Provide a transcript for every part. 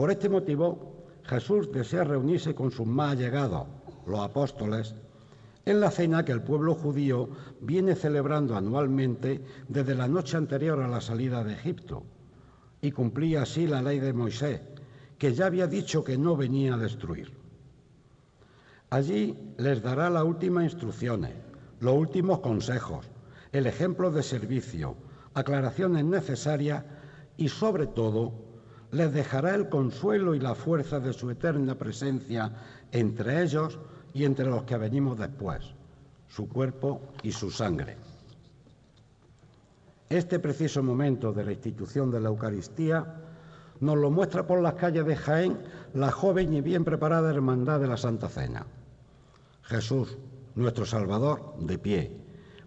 Por este motivo, Jesús desea reunirse con sus más allegados, los apóstoles, en la cena que el pueblo judío viene celebrando anualmente desde la noche anterior a la salida de Egipto, y cumplía así la ley de Moisés, que ya había dicho que no venía a destruir. Allí les dará las últimas instrucciones, los últimos consejos, el ejemplo de servicio, aclaraciones necesarias y sobre todo les dejará el consuelo y la fuerza de su eterna presencia entre ellos y entre los que venimos después, su cuerpo y su sangre. Este preciso momento de la institución de la Eucaristía nos lo muestra por las calles de Jaén la joven y bien preparada Hermandad de la Santa Cena. Jesús, nuestro Salvador, de pie,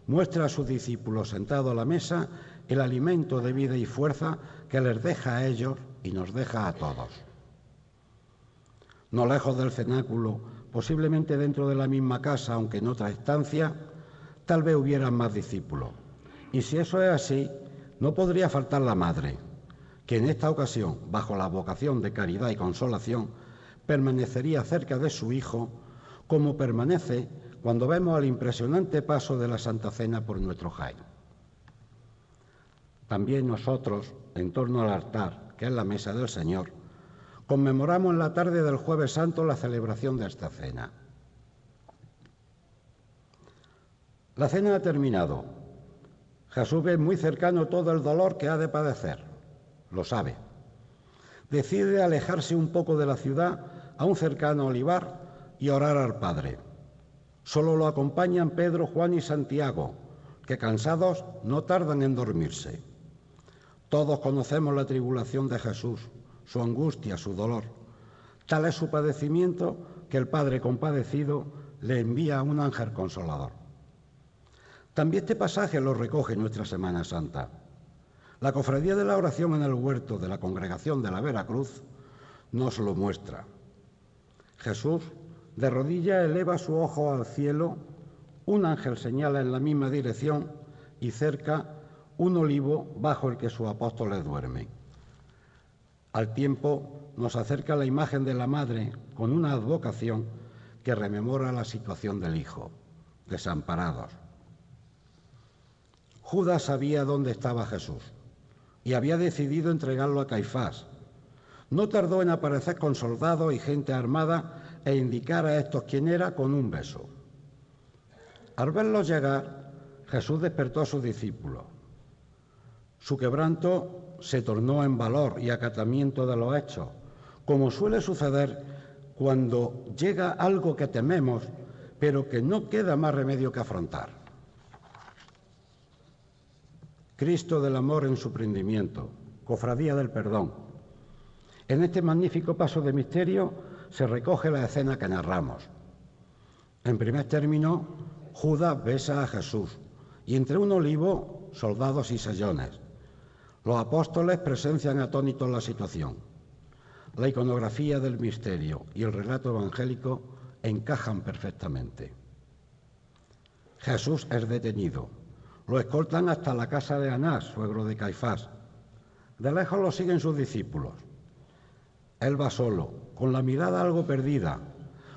muestra a sus discípulos sentados a la mesa el alimento de vida y fuerza que les deja a ellos y nos deja a todos. No lejos del cenáculo, posiblemente dentro de la misma casa, aunque en otra estancia, tal vez hubieran más discípulos. Y si eso es así, no podría faltar la madre, que en esta ocasión, bajo la vocación de caridad y consolación, permanecería cerca de su hijo, como permanece cuando vemos el impresionante paso de la Santa Cena por nuestro Jaime. También nosotros, en torno al altar, que es la mesa del Señor, conmemoramos en la tarde del jueves santo la celebración de esta cena. La cena ha terminado. Jesús ve muy cercano todo el dolor que ha de padecer. Lo sabe. Decide alejarse un poco de la ciudad a un cercano olivar y orar al Padre. Solo lo acompañan Pedro, Juan y Santiago, que cansados no tardan en dormirse. Todos conocemos la tribulación de Jesús, su angustia, su dolor. Tal es su padecimiento que el Padre compadecido le envía a un ángel consolador. También este pasaje lo recoge nuestra Semana Santa. La cofradía de la oración en el huerto de la congregación de la Veracruz nos lo muestra. Jesús de rodilla eleva su ojo al cielo, un ángel señala en la misma dirección y cerca un olivo bajo el que sus apóstoles duermen. Al tiempo nos acerca la imagen de la madre con una advocación que rememora la situación del hijo, desamparados. Judas sabía dónde estaba Jesús y había decidido entregarlo a Caifás. No tardó en aparecer con soldados y gente armada e indicar a estos quién era con un beso. Al verlos llegar, Jesús despertó a sus discípulos. Su quebranto se tornó en valor y acatamiento de los hechos, como suele suceder cuando llega algo que tememos, pero que no queda más remedio que afrontar. Cristo del amor en su prendimiento, cofradía del perdón. En este magnífico paso de misterio, se recoge la escena que narramos. En primer término, Judas besa a Jesús y entre un olivo, soldados y sellones. Los apóstoles presencian atónitos la situación. La iconografía del misterio y el relato evangélico encajan perfectamente. Jesús es detenido. Lo escoltan hasta la casa de Anás, suegro de Caifás. De lejos lo siguen sus discípulos. Él va solo, con la mirada algo perdida,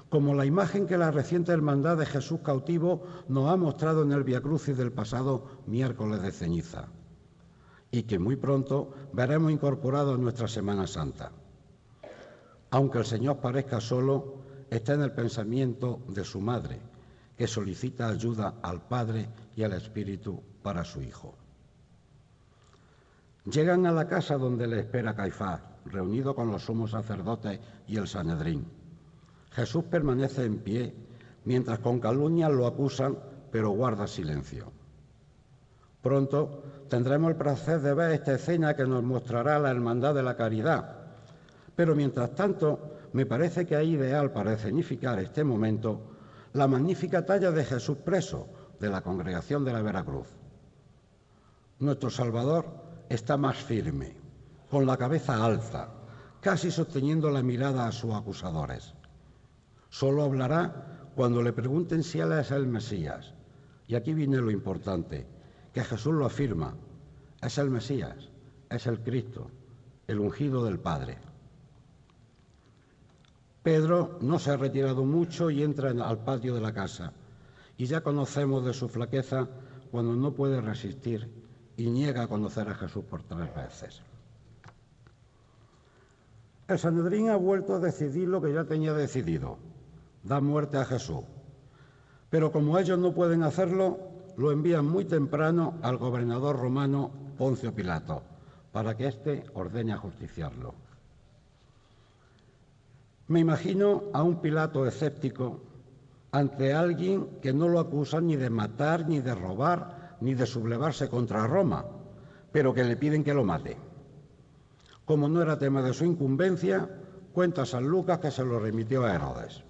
como la imagen que la reciente hermandad de Jesús cautivo nos ha mostrado en el Via Crucis del pasado miércoles de ceniza, y que muy pronto veremos incorporado en nuestra Semana Santa. Aunque el Señor parezca solo, está en el pensamiento de su madre, que solicita ayuda al Padre y al Espíritu para su Hijo. Llegan a la casa donde le espera Caifás, reunido con los sumos sacerdotes y el Sanedrín. Jesús permanece en pie, mientras con calumnias lo acusan, pero guarda silencio. Pronto tendremos el placer de ver esta escena que nos mostrará la hermandad de la caridad. Pero mientras tanto, me parece que es ideal para escenificar este momento la magnífica talla de Jesús preso de la congregación de la Veracruz. Nuestro Salvador está más firme, con la cabeza alta, casi sosteniendo la mirada a sus acusadores. Solo hablará cuando le pregunten si él es el Mesías. Y aquí viene lo importante, que Jesús lo afirma, es el Mesías, es el Cristo, el ungido del Padre. Pedro no se ha retirado mucho y entra al patio de la casa. Y ya conocemos de su flaqueza cuando no puede resistir y niega a conocer a Jesús por tres veces. El Sanedrín ha vuelto a decidir lo que ya tenía decidido, dar muerte a Jesús. Pero como ellos no pueden hacerlo, lo envían muy temprano al gobernador romano Poncio Pilato, para que éste ordene ajusticiarlo. Me imagino a un Pilato escéptico ante alguien que no lo acusa ni de matar, ni de robar, ni de sublevarse contra Roma, pero que le piden que lo mate. Como no era tema de su incumbencia, cuenta San Lucas que se lo remitió a Herodes.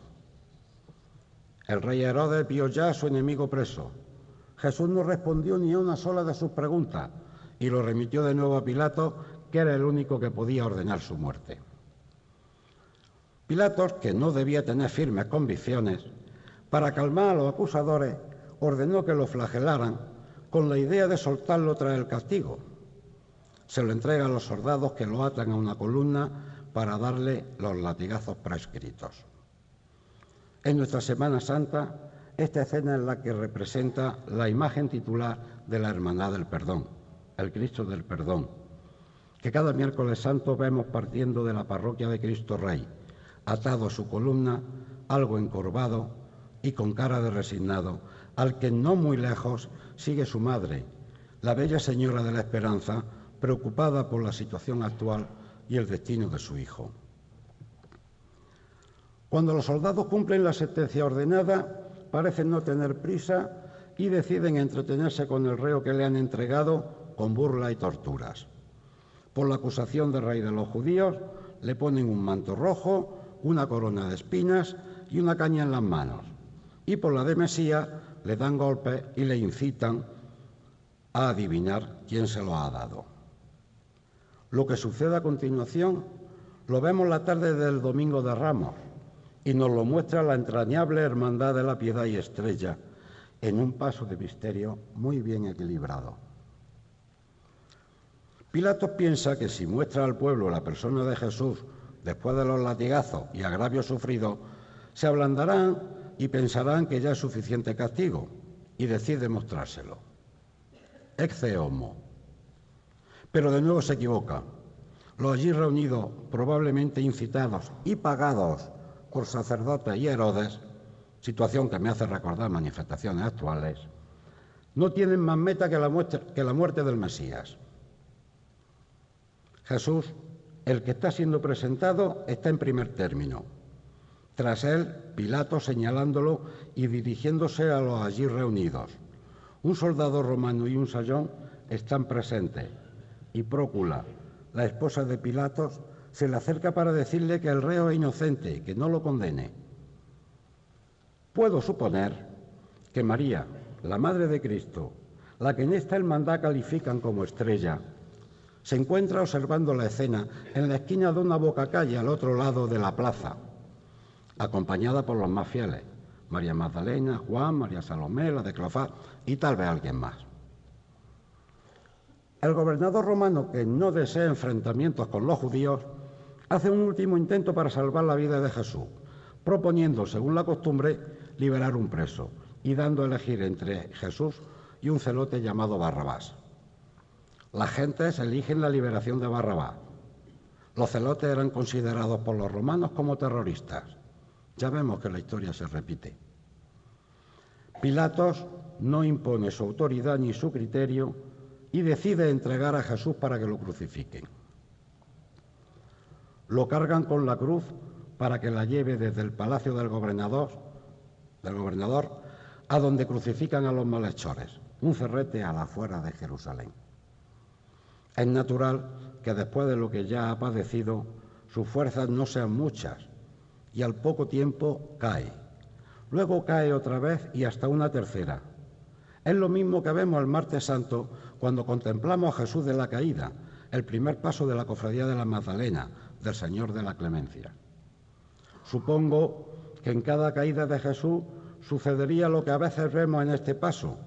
El rey Herodes vio ya a su enemigo preso. Jesús no respondió ni a una sola de sus preguntas y lo remitió de nuevo a Pilato, que era el único que podía ordenar su muerte. Pilatos, que no debía tener firmes convicciones, para calmar a los acusadores, ordenó que lo flagelaran con la idea de soltarlo tras el castigo se lo entrega a los soldados que lo atan a una columna para darle los latigazos prescritos. En nuestra Semana Santa, esta escena es la que representa la imagen titular de la Hermandad del Perdón, el Cristo del Perdón, que cada miércoles santo vemos partiendo de la parroquia de Cristo Rey, atado a su columna, algo encorvado y con cara de resignado, al que no muy lejos sigue su madre, la bella Señora de la Esperanza, preocupada por la situación actual y el destino de su hijo. Cuando los soldados cumplen la sentencia ordenada, parecen no tener prisa y deciden entretenerse con el reo que le han entregado con burla y torturas. Por la acusación de rey de los judíos, le ponen un manto rojo, una corona de espinas y una caña en las manos. Y por la de Mesías, le dan golpes y le incitan a adivinar quién se lo ha dado. Lo que sucede a continuación lo vemos la tarde del Domingo de Ramos y nos lo muestra la entrañable Hermandad de la Piedad y Estrella en un paso de misterio muy bien equilibrado. Pilatos piensa que si muestra al pueblo la persona de Jesús después de los latigazos y agravios sufridos, se ablandarán y pensarán que ya es suficiente castigo y decide mostrárselo. Exe homo, pero de nuevo se equivoca. Los allí reunidos, probablemente incitados y pagados por sacerdotes y Herodes, situación que me hace recordar manifestaciones actuales, no tienen más meta que la muerte, del Mesías. Jesús, el que está siendo presentado, está en primer término. Tras él, Pilato señalándolo y dirigiéndose a los allí reunidos. Un soldado romano y un sayón están presentes y Prócula, la esposa de Pilatos, se le acerca para decirle que el reo es inocente, que no lo condene. Puedo suponer que María, la Madre de Cristo, la que en esta hermandad califican como estrella, se encuentra observando la escena en la esquina de una boca calle al otro lado de la plaza, acompañada por los más fieles, María Magdalena, Juan, María Salomé, la de Clofá y tal vez alguien más. El gobernador romano, que no desea enfrentamientos con los judíos, hace un último intento para salvar la vida de Jesús, proponiendo, según la costumbre, liberar un preso y dando a elegir entre Jesús y un celote llamado Barrabás. Las gentes eligen la liberación de Barrabás. Los celotes eran considerados por los romanos como terroristas. Ya vemos que la historia se repite. Pilatos no impone su autoridad ni su criterio y decide entregar a Jesús para que lo crucifiquen. Lo cargan con la cruz para que la lleve desde el palacio del gobernador, del gobernador a donde crucifican a los malhechores, un ferrete a la afuera de Jerusalén. Es natural que después de lo que ya ha padecido, sus fuerzas no sean muchas y al poco tiempo cae. Luego cae otra vez y hasta una tercera. Es lo mismo que vemos el martes santo cuando contemplamos a Jesús de la caída, el primer paso de la cofradía de la Magdalena, del Señor de la Clemencia. Supongo que en cada caída de Jesús sucedería lo que a veces vemos en este paso,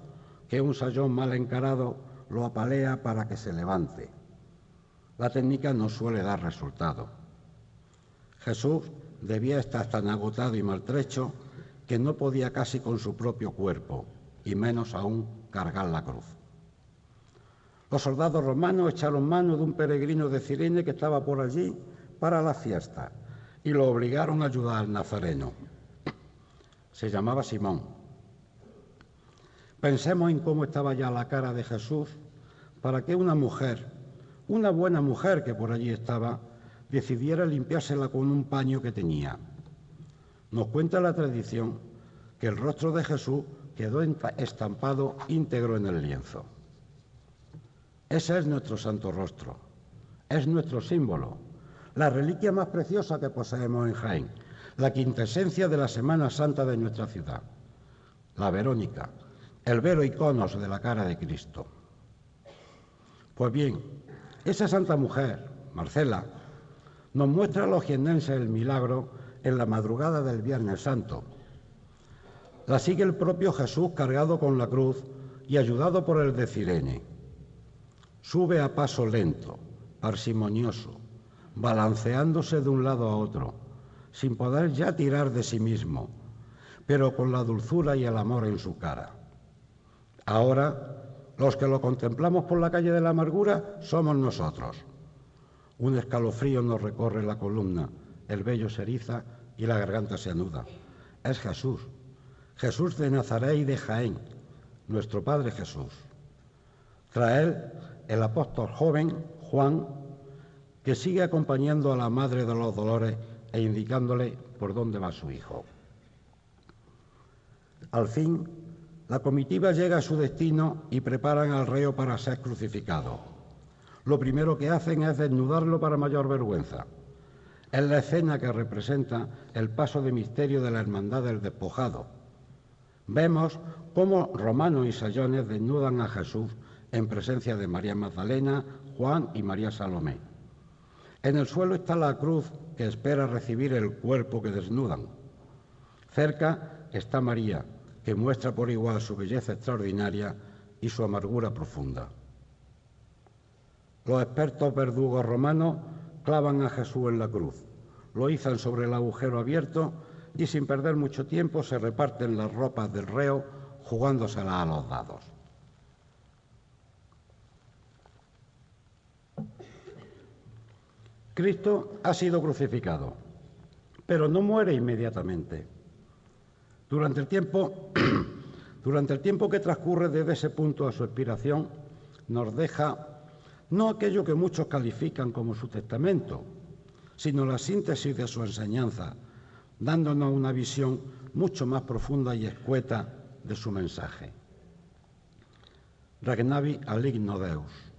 que un sayón mal encarado lo apalea para que se levante. La técnica no suele dar resultado. Jesús debía estar tan agotado y maltrecho que no podía casi con su propio cuerpo, y menos aún cargar la cruz. Los soldados romanos echaron mano de un peregrino de Cirene que estaba por allí para la fiesta y lo obligaron a ayudar al nazareno. Se llamaba Simón. Pensemos en cómo estaba ya la cara de Jesús para que una mujer, una buena mujer que por allí estaba, decidiera limpiársela con un paño que tenía. Nos cuenta la tradición que el rostro de Jesús quedó estampado íntegro en el lienzo. Ese es nuestro santo rostro, es nuestro símbolo, la reliquia más preciosa que poseemos en Jaén, la quintesencia de la Semana Santa de nuestra ciudad, la Verónica, el velo iconos de la cara de Cristo. Pues bien, esa santa mujer, Marcela, nos muestra a los jiennenses el milagro en la madrugada del Viernes Santo. La sigue el propio Jesús cargado con la cruz y ayudado por el de Cirene. Sube a paso lento, parsimonioso, balanceándose de un lado a otro, sin poder ya tirar de sí mismo, pero con la dulzura y el amor en su cara. Ahora, los que lo contemplamos por la calle de la amargura somos nosotros. Un escalofrío nos recorre la columna, el vello se eriza y la garganta se anuda. Es Jesús, Jesús de Nazaret y de Jaén, nuestro Padre Jesús. Trae el apóstol joven, Juan, que sigue acompañando a la Madre de los Dolores e indicándole por dónde va su hijo. Al fin, la comitiva llega a su destino y preparan al reo para ser crucificado. Lo primero que hacen es desnudarlo para mayor vergüenza. Es la escena que representa el paso de misterio de la hermandad del despojado. Vemos cómo romanos y sayones desnudan a Jesús en presencia de María Magdalena, Juan y María Salomé. En el suelo está la cruz que espera recibir el cuerpo que desnudan. Cerca está María, que muestra por igual su belleza extraordinaria y su amargura profunda. Los expertos verdugos romanos clavan a Jesús en la cruz, lo izan sobre el agujero abierto y sin perder mucho tiempo se reparten las ropas del reo jugándoselas a los dados. Cristo ha sido crucificado, pero no muere inmediatamente. Durante el tiempo, durante el tiempo que transcurre desde ese punto a su expiración, nos deja no aquello que muchos califican como su testamento, sino la síntesis de su enseñanza, dándonos una visión mucho más profunda y escueta de su mensaje. Regnavi aligno Deus.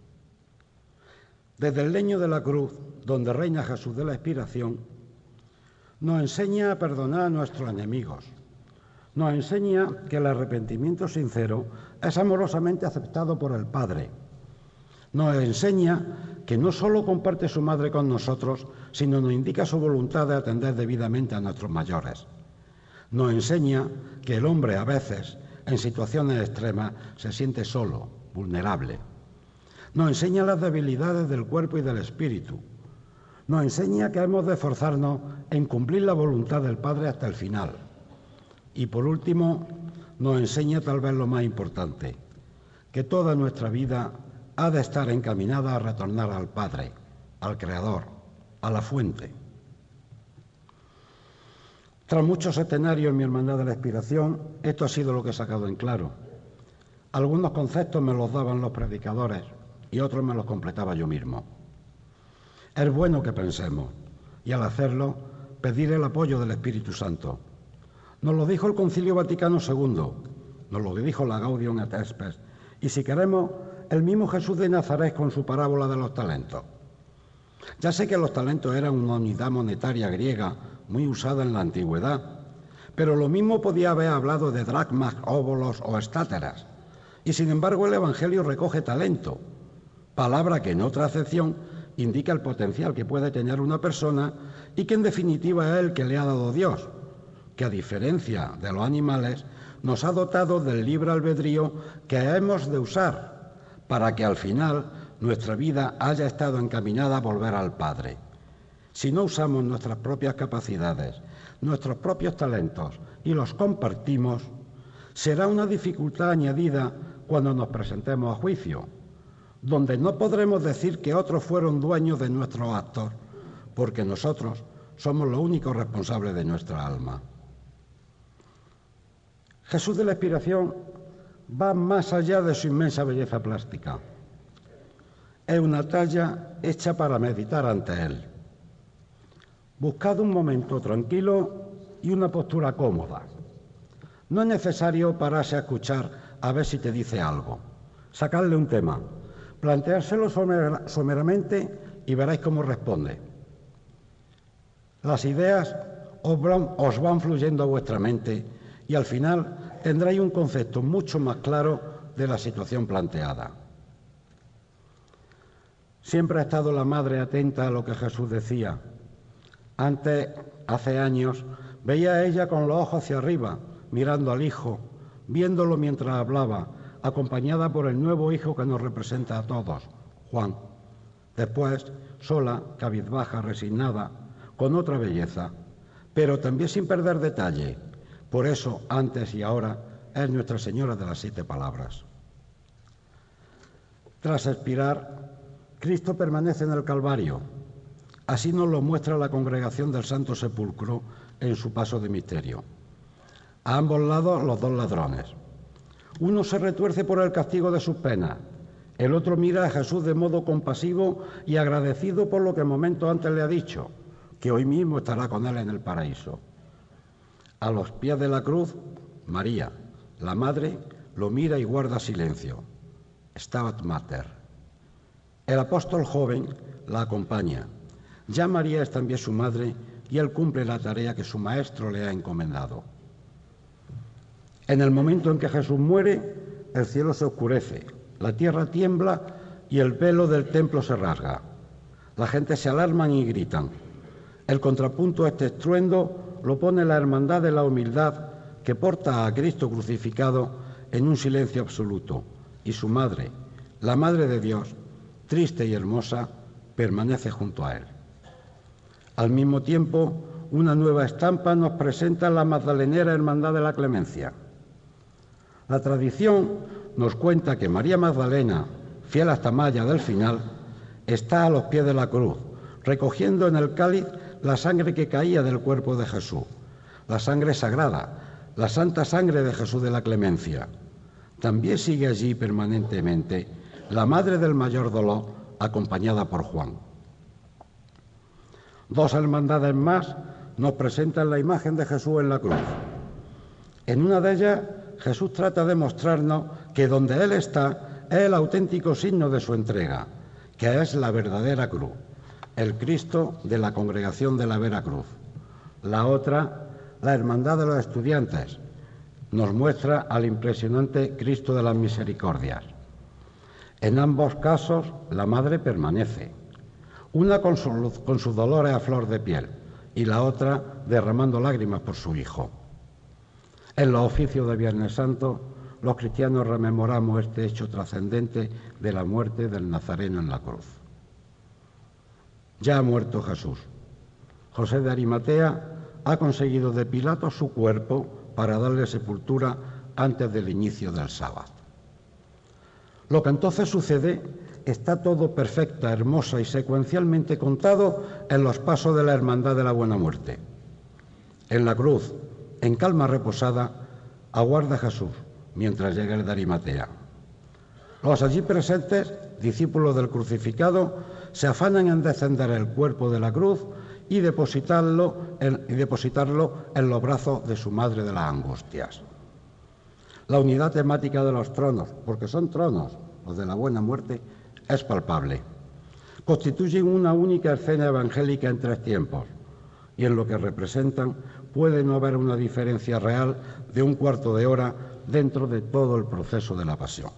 Desde el leño de la cruz, donde reina Jesús de la expiración, nos enseña a perdonar a nuestros enemigos. Nos enseña que el arrepentimiento sincero es amorosamente aceptado por el Padre. Nos enseña que no solo comparte su madre con nosotros, sino nos indica su voluntad de atender debidamente a nuestros mayores. Nos enseña que el hombre a veces, en situaciones extremas, se siente solo, vulnerable nos enseña las debilidades del cuerpo y del espíritu. Nos enseña que hemos de esforzarnos en cumplir la voluntad del Padre hasta el final. Y por último, nos enseña tal vez lo más importante, que toda nuestra vida ha de estar encaminada a retornar al Padre, al Creador, a la fuente. Tras muchos escenarios en mi hermandad de la expiración, esto ha sido lo que he sacado en claro. Algunos conceptos me los daban los predicadores, y otros me los completaba yo mismo. Es bueno que pensemos y al hacerlo pedir el apoyo del Espíritu Santo. Nos lo dijo el Concilio Vaticano II, nos lo dijo la Gaudium et Spes, y si queremos, el mismo Jesús de Nazaret con su parábola de los talentos. Ya sé que los talentos eran una unidad monetaria griega muy usada en la antigüedad, pero lo mismo podía haber hablado de dracmas, óbolos o estáteras. Y sin embargo el Evangelio recoge talento, palabra que en otra acepción indica el potencial que puede tener una persona y que en definitiva es el que le ha dado Dios, que a diferencia de los animales nos ha dotado del libre albedrío que hemos de usar para que al final nuestra vida haya estado encaminada a volver al Padre. Si no usamos nuestras propias capacidades, nuestros propios talentos y los compartimos, será una dificultad añadida cuando nos presentemos a juicio, donde no podremos decir que otros fueron dueños de nuestros actos, porque nosotros somos los únicos responsables de nuestra alma. Jesús de la Expiración va más allá de su inmensa belleza plástica. Es una talla hecha para meditar ante Él. Buscad un momento tranquilo y una postura cómoda. No es necesario pararse a escuchar a ver si te dice algo. Sacarle un tema, planteárselo someramente y veréis cómo responde. Las ideas os van, fluyendo a vuestra mente y al final tendréis un concepto mucho más claro de la situación planteada. Siempre ha estado la madre atenta a lo que Jesús decía. Antes, hace años, veía a ella con los ojos hacia arriba, mirando al Hijo, viéndolo mientras hablaba, acompañada por el nuevo Hijo que nos representa a todos, Juan. Después, sola, cabizbaja, resignada, con otra belleza, pero también sin perder detalle. Por eso, antes y ahora, es Nuestra Señora de las Siete Palabras. Tras expirar, Cristo permanece en el Calvario. Así nos lo muestra la congregación del Santo Sepulcro en su paso de misterio. A ambos lados los dos ladrones. Uno se retuerce por el castigo de sus penas, el otro mira a Jesús de modo compasivo y agradecido por lo que momento antes le ha dicho, que hoy mismo estará con él en el paraíso. A los pies de la cruz, María, la madre, lo mira y guarda silencio. Stabat Mater. El apóstol joven la acompaña. Ya María es también su madre y él cumple la tarea que su maestro le ha encomendado. En el momento en que Jesús muere, el cielo se oscurece, la tierra tiembla y el velo del templo se rasga. La gente se alarman y gritan. El contrapunto a este estruendo lo pone la hermandad de la humildad que porta a Cristo crucificado en un silencio absoluto y su madre, la Madre de Dios, triste y hermosa, permanece junto a él. Al mismo tiempo, una nueva estampa nos presenta la magdalenera Hermandad de la Clemencia. La tradición nos cuenta que María Magdalena, fiel hasta Maya del final, está a los pies de la cruz, recogiendo en el cáliz la sangre que caía del cuerpo de Jesús, la sangre sagrada, la santa sangre de Jesús de la Clemencia. También sigue allí permanentemente la madre del mayor dolor, acompañada por Juan. Dos hermandades más nos presentan la imagen de Jesús en la cruz. En una de ellas, Jesús trata de mostrarnos que donde Él está es el auténtico signo de su entrega, que es la verdadera cruz, el Cristo de la congregación de la Vera Cruz. La otra, la Hermandad de los Estudiantes, nos muestra al impresionante Cristo de las Misericordias. En ambos casos, la Madre permanece una con, sus dolores a flor de piel y la otra derramando lágrimas por su hijo. En los oficios de Viernes Santo, los cristianos rememoramos este hecho trascendente de la muerte del Nazareno en la cruz. Ya ha muerto Jesús. José de Arimatea ha conseguido de Pilato su cuerpo para darle sepultura antes del inicio del sábado. Lo que entonces sucede está todo perfecta, hermosa y secuencialmente contado en los pasos de la Hermandad de la Buena Muerte. En la cruz, en calma reposada, aguarda Jesús mientras llega el de. Los allí presentes, discípulos del crucificado, se afanan en descender el cuerpo de la cruz y depositarlo en, y depositarlo en los brazos de su madre de las angustias. La unidad temática de los tronos, porque son tronos, los de la buena muerte, es palpable. Constituyen una única escena evangélica en tres tiempos y en lo que representan puede no haber una diferencia real de un cuarto de hora dentro de todo el proceso de la pasión.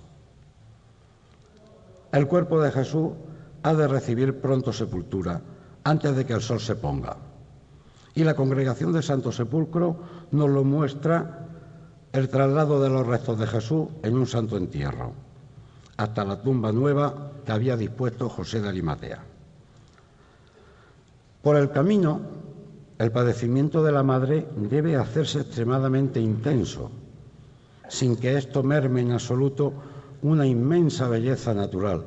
El cuerpo de Jesús ha de recibir pronto sepultura antes de que el sol se ponga. Y la congregación del Santo Sepulcro nos lo muestra el traslado de los restos de Jesús en un santo entierro hasta la tumba nueva que había dispuesto José de Arimatea. Por el camino, el padecimiento de la madre debe hacerse extremadamente intenso, sin que esto merme en absoluto una inmensa belleza natural.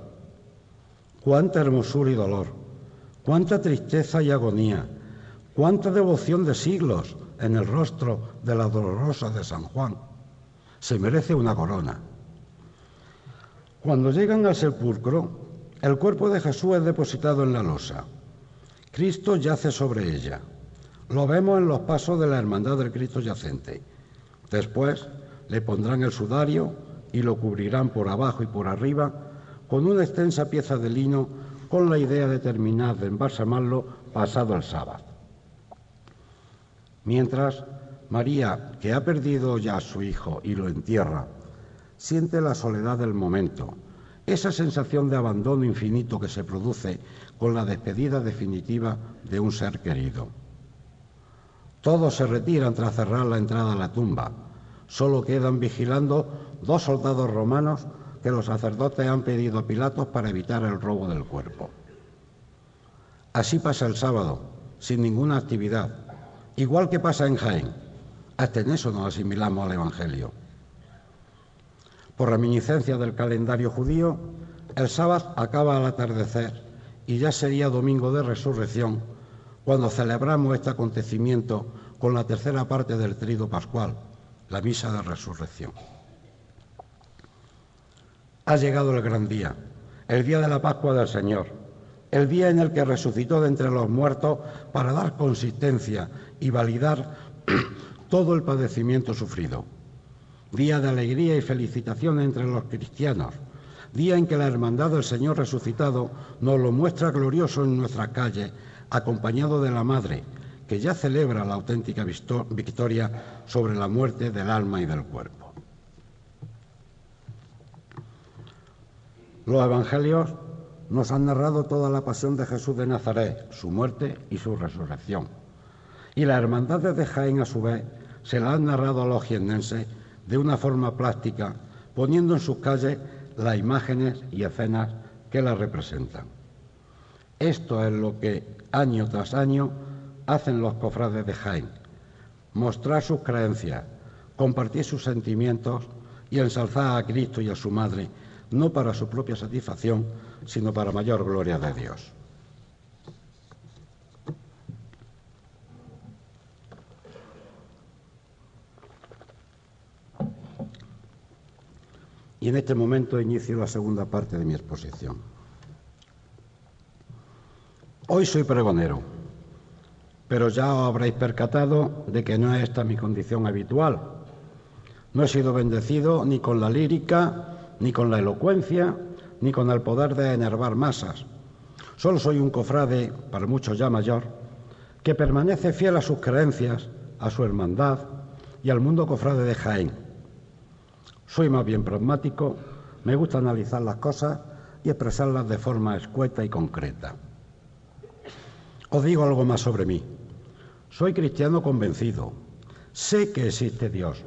Cuánta hermosura y dolor, cuánta tristeza y agonía, cuánta devoción de siglos en el rostro de la dolorosa de San Juan. Se merece una corona. Cuando llegan al sepulcro, el cuerpo de Jesús es depositado en la losa. Cristo yace sobre ella. Lo vemos en los pasos de la hermandad del Cristo yacente. Después le pondrán el sudario y lo cubrirán por abajo y por arriba con una extensa pieza de lino con la idea de terminar de embalsamarlo pasado el sábado. Mientras, María, que ha perdido ya a su hijo y lo entierra, siente la soledad del momento, esa sensación de abandono infinito que se produce con la despedida definitiva de un ser querido. Todos se retiran tras cerrar la entrada a la tumba. Solo quedan vigilando dos soldados romanos que los sacerdotes han pedido a Pilatos para evitar el robo del cuerpo. Así pasa el sábado, sin ninguna actividad, igual que pasa en Jaén. Hasta en eso nos asimilamos al Evangelio. Por reminiscencia del calendario judío, el sábado acaba al atardecer y ya sería domingo de resurrección cuando celebramos este acontecimiento con la tercera parte del trido pascual, la misa de resurrección. Ha llegado el gran día, el día de la Pascua del Señor, el día en el que resucitó de entre los muertos para dar consistencia y validar todo el padecimiento sufrido. Día de alegría y felicitación entre los cristianos, día en que la hermandad del Señor resucitado nos lo muestra glorioso en nuestra calle, acompañado de la Madre, que ya celebra la auténtica victoria sobre la muerte del alma y del cuerpo. Los evangelios nos han narrado toda la pasión de Jesús de Nazaret, su muerte y su resurrección. Y la hermandad de Jaén, a su vez, se la han narrado a los jiennenses de una forma plástica, poniendo en sus calles las imágenes y escenas que la representan. Esto es lo que año tras año hacen los cofrades de Jaén, mostrar sus creencias, compartir sus sentimientos y ensalzar a Cristo y a su Madre, no para su propia satisfacción, sino para mayor gloria de Dios. Y en este momento inicio la segunda parte de mi exposición. Hoy soy pregonero, pero ya os habréis percatado de que no es esta mi condición habitual. No he sido bendecido ni con la lírica, ni con la elocuencia, ni con el poder de enervar masas. Solo soy un cofrade, para muchos ya mayor, que permanece fiel a sus creencias, a su hermandad y al mundo cofrade de Jaén soy más bien pragmático, me gusta analizar las cosas y expresarlas de forma escueta y concreta. Os digo algo más sobre mí. Soy cristiano convencido. Sé que existe Dios.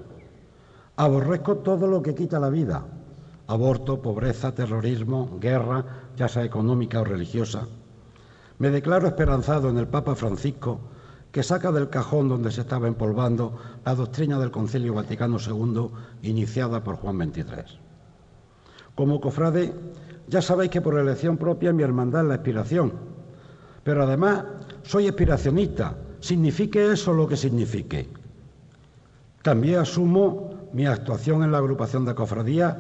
Aborrezco todo lo que quita la vida. Aborto, pobreza, terrorismo, guerra, ya sea económica o religiosa. Me declaro esperanzado en el Papa Francisco que saca del cajón donde se estaba empolvando la doctrina del Concilio Vaticano II iniciada por Juan XXIII. Como cofrade, ya sabéis que por elección propia mi hermandad es la inspiración, pero además soy inspiracionista, signifique eso lo que signifique. También asumo mi actuación en la agrupación de cofradías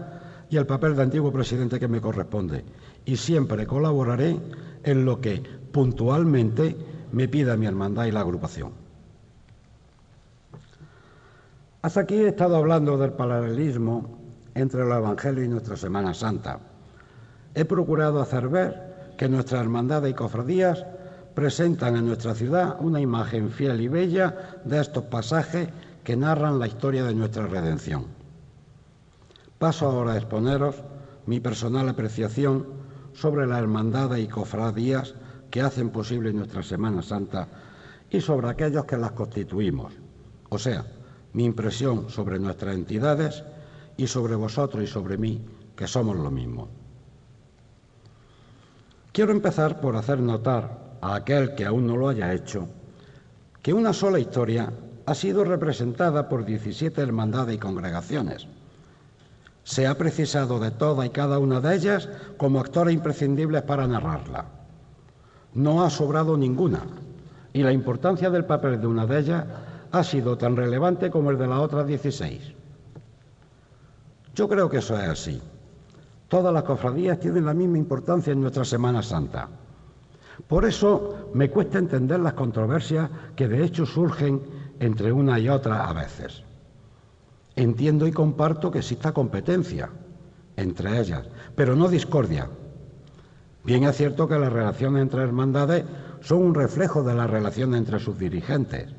y el papel de antiguo presidente que me corresponde, y siempre colaboraré en lo que puntualmente me pida mi hermandad y la agrupación. Hasta aquí he estado hablando del paralelismo entre el Evangelio y nuestra Semana Santa. He procurado hacer ver que nuestra hermandad y cofradías presentan en nuestra ciudad una imagen fiel y bella de estos pasajes que narran la historia de nuestra redención. Paso ahora a exponeros mi personal apreciación sobre la hermandad y cofradías que hacen posible nuestra Semana Santa y sobre aquellos que las constituimos. O sea, mi impresión sobre nuestras entidades y sobre vosotros y sobre mí, que somos lo mismo. Quiero empezar por hacer notar a aquel que aún no lo haya hecho que una sola historia ha sido representada por 17 hermandades y congregaciones. Se ha precisado de toda y cada una de ellas como actores imprescindibles para narrarla. No ha sobrado ninguna y la importancia del papel de una de ellas ha sido tan relevante como el de las otras 16. Yo creo que eso es así. Todas las cofradías tienen la misma importancia en nuestra Semana Santa. Por eso me cuesta entender las controversias que de hecho surgen entre una y otra a veces. Entiendo y comparto que exista competencia entre ellas, pero no discordia. Bien es cierto que las relaciones entre hermandades son un reflejo de las relaciones entre sus dirigentes.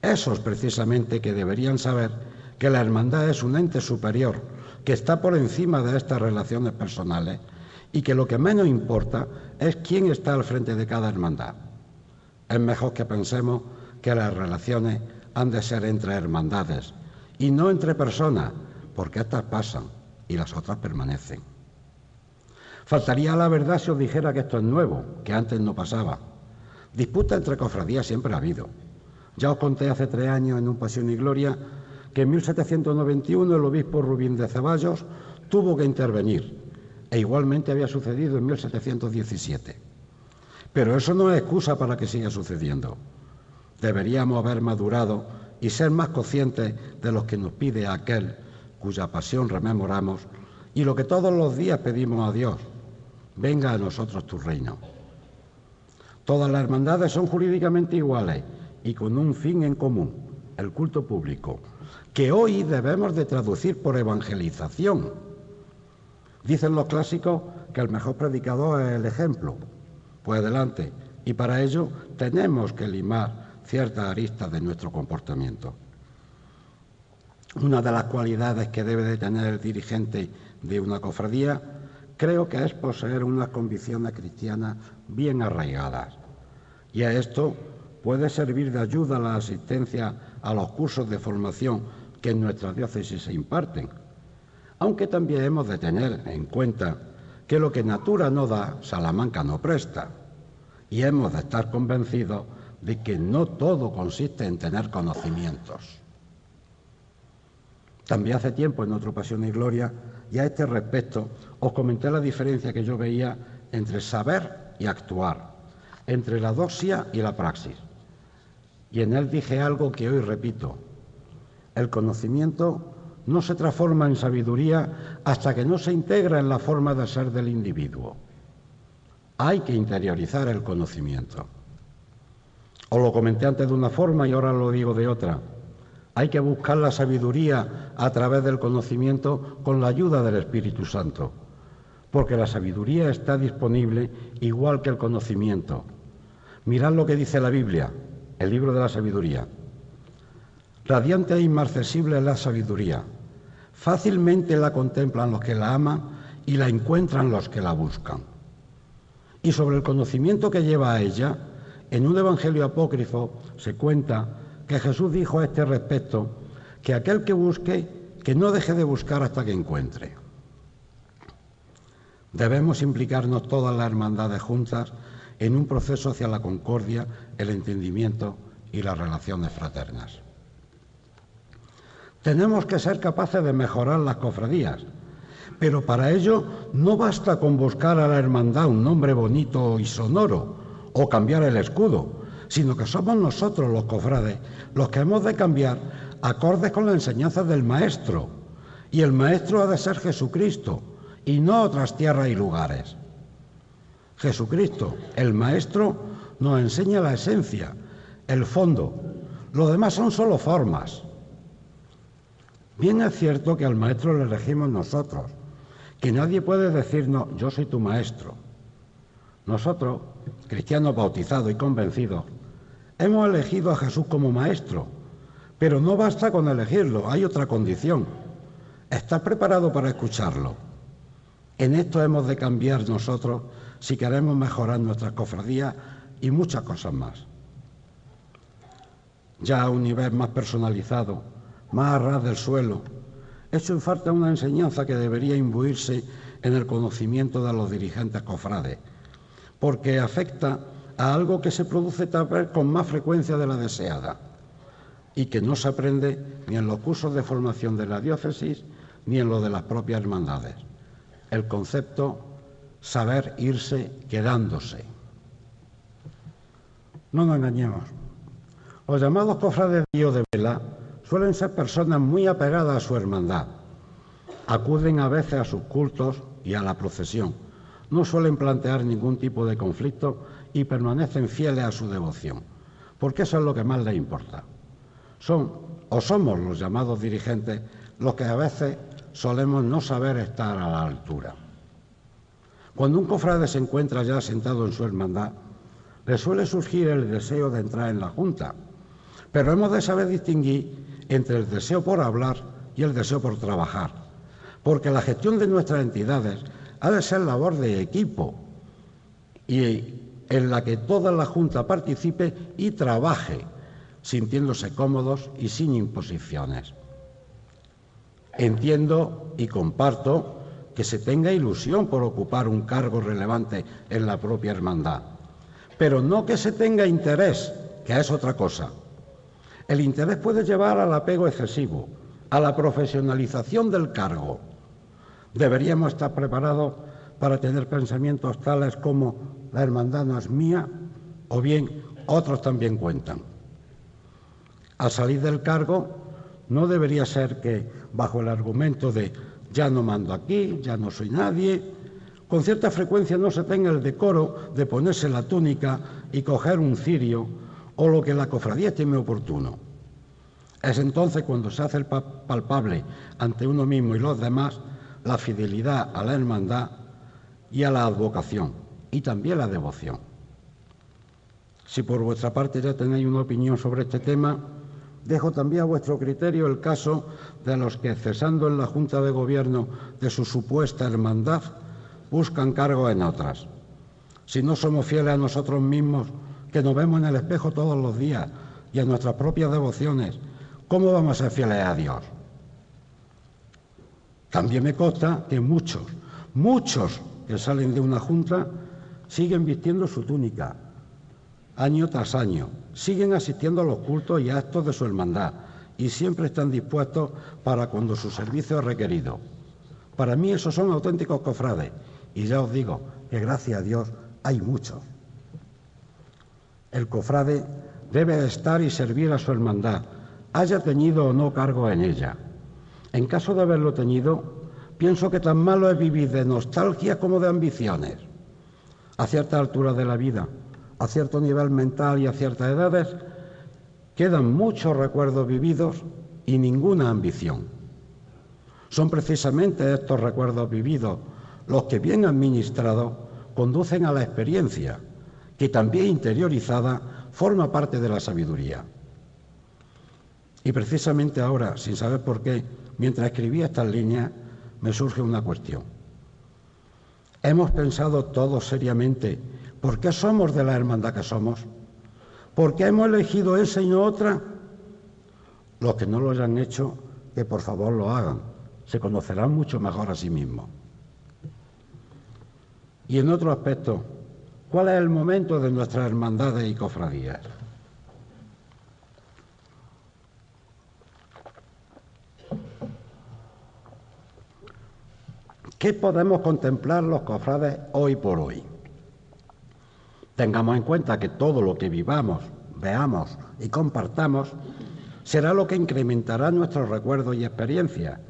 Esos precisamente que deberían saber que la hermandad es un ente superior, que está por encima de estas relaciones personales y que lo que menos importa es quién está al frente de cada hermandad. Es mejor que pensemos que las relaciones han de ser entre hermandades y no entre personas, porque estas pasan y las otras permanecen. Faltaría la verdad si os dijera que esto es nuevo, que antes no pasaba. Disputa entre cofradías siempre ha habido. Ya os conté hace tres años en un Pasión y Gloria que en 1791 el obispo Rubín de Ceballos tuvo que intervenir, e igualmente había sucedido en 1717. Pero eso no es excusa para que siga sucediendo. Deberíamos haber madurado y ser más conscientes de lo que nos pide aquel cuya pasión rememoramos y lo que todos los días pedimos a Dios. Venga a nosotros tu reino. Todas las hermandades son jurídicamente iguales y con un fin en común, el culto público, que hoy debemos de traducir por evangelización. Dicen los clásicos que el mejor predicador es el ejemplo. Pues adelante, y para ello tenemos que limar ciertas aristas de nuestro comportamiento. Una de las cualidades que debe de tener el dirigente de una cofradía creo que es poseer unas convicciones cristianas bien arraigadas. Y a esto puede servir de ayuda la asistencia a los cursos de formación que en nuestra diócesis se imparten, aunque también hemos de tener en cuenta que lo que Natura no da, Salamanca no presta, y hemos de estar convencidos de que no todo consiste en tener conocimientos. También hace tiempo, en otra Pasión y Gloria, y a este respecto, os comenté la diferencia que yo veía entre saber y actuar, entre la doxia y la praxis. Y en él dije algo que hoy repito, el conocimiento no se transforma en sabiduría hasta que no se integra en la forma de ser del individuo. Hay que interiorizar el conocimiento. Os lo comenté antes de una forma y ahora lo digo de otra. Hay que buscar la sabiduría a través del conocimiento con la ayuda del Espíritu Santo, porque la sabiduría está disponible igual que el conocimiento. Mirad lo que dice la Biblia, el libro de la sabiduría. Radiante e inmarcesible es la sabiduría. Fácilmente la contemplan los que la aman y la encuentran los que la buscan. Y sobre el conocimiento que lleva a ella, en un evangelio apócrifo se cuenta que Jesús dijo a este respecto que aquel que busque, que no deje de buscar hasta que encuentre. Debemos implicarnos todas las hermandades juntas en un proceso hacia la concordia, el entendimiento y las relaciones fraternas. Tenemos que ser capaces de mejorar las cofradías, pero para ello no basta con buscar a la hermandad un nombre bonito y sonoro o cambiar el escudo, sino que somos nosotros los cofrades los que hemos de cambiar acordes con la enseñanza del Maestro. Y el Maestro ha de ser Jesucristo y no otras tierras y lugares. Jesucristo, el Maestro, nos enseña la esencia, el fondo. Lo demás son solo formas. Bien es cierto que al maestro le elegimos nosotros, que nadie puede decirnos yo soy tu maestro. Nosotros, cristianos bautizados y convencidos, hemos elegido a Jesús como maestro, pero no basta con elegirlo, hay otra condición. Estar preparado para escucharlo. En esto hemos de cambiar nosotros si queremos mejorar nuestras cofradías y muchas cosas más. Ya a un nivel más personalizado, más a ras del suelo. Esto en falta una enseñanza que debería imbuirse en el conocimiento de los dirigentes cofrades, porque afecta a algo que se produce tal vez con más frecuencia de la deseada y que no se aprende ni en los cursos de formación de la diócesis ni en lo de las propias hermandades. El concepto saber irse quedándose. No nos engañemos. Los llamados cofrades de vela suelen ser personas muy apegadas a su hermandad. Acuden a veces a sus cultos y a la procesión. No suelen plantear ningún tipo de conflicto y permanecen fieles a su devoción, porque eso es lo que más les importa. Son o somos los llamados dirigentes los que a veces solemos no saber estar a la altura. Cuando un cofrade se encuentra ya sentado en su hermandad, le suele surgir el deseo de entrar en la Junta, pero hemos de saber distinguir entre el deseo por hablar y el deseo por trabajar, porque la gestión de nuestras entidades ha de ser labor de equipo y en la que toda la Junta participe y trabaje, sintiéndose cómodos y sin imposiciones. Entiendo y comparto que se tenga ilusión por ocupar un cargo relevante en la propia hermandad, pero no que se tenga interés, que es otra cosa. El interés puede llevar al apego excesivo, a la profesionalización del cargo. Deberíamos estar preparados para tener pensamientos tales como la hermandad no es mía o bien otros también cuentan. Al salir del cargo no debería ser que, bajo el argumento de ya no mando aquí, ya no soy nadie, con cierta frecuencia no se tenga el decoro de ponerse la túnica y coger un cirio o lo que la cofradía estime oportuno. Es entonces cuando se hace palpable ante uno mismo y los demás la fidelidad a la hermandad y a la advocación y también la devoción. Si por vuestra parte ya tenéis una opinión sobre este tema, Dejo también a vuestro criterio el caso de los que, cesando en la Junta de Gobierno de su supuesta hermandad, buscan cargo en otras. Si no somos fieles a nosotros mismos, que nos vemos en el espejo todos los días, y a nuestras propias devociones, ¿cómo vamos a ser fieles a Dios? También me consta que muchos, muchos que salen de una junta siguen vistiendo su túnica, año tras año, siguen asistiendo a los cultos y actos de su hermandad y siempre están dispuestos para cuando su servicio es requerido. Para mí esos son auténticos cofrades y ya os digo que gracias a Dios hay muchos. El cofrade debe estar y servir a su hermandad, haya tenido o no cargo en ella. En caso de haberlo tenido, pienso que tan malo es vivir de nostalgia como de ambiciones. A cierta altura de la vida, a cierto nivel mental y a ciertas edades, quedan muchos recuerdos vividos y ninguna ambición. Son precisamente estos recuerdos vividos los que bien administrados conducen a la experiencia, que también interiorizada forma parte de la sabiduría. Y precisamente ahora, sin saber por qué, mientras escribía estas líneas, me surge una cuestión. ¿Hemos pensado todos seriamente ¿Por qué somos de la hermandad que somos? ¿Por qué hemos elegido esa y no otra? Los que no lo hayan hecho, que por favor lo hagan. Se conocerán mucho mejor a sí mismos. Y en otro aspecto, ¿cuál es el momento de nuestras hermandades y cofradías? ¿Qué podemos contemplar los cofrades hoy por hoy? Tengamos en cuenta que todo lo que vivamos, veamos y compartamos será lo que incrementará nuestros recuerdos y experiencias.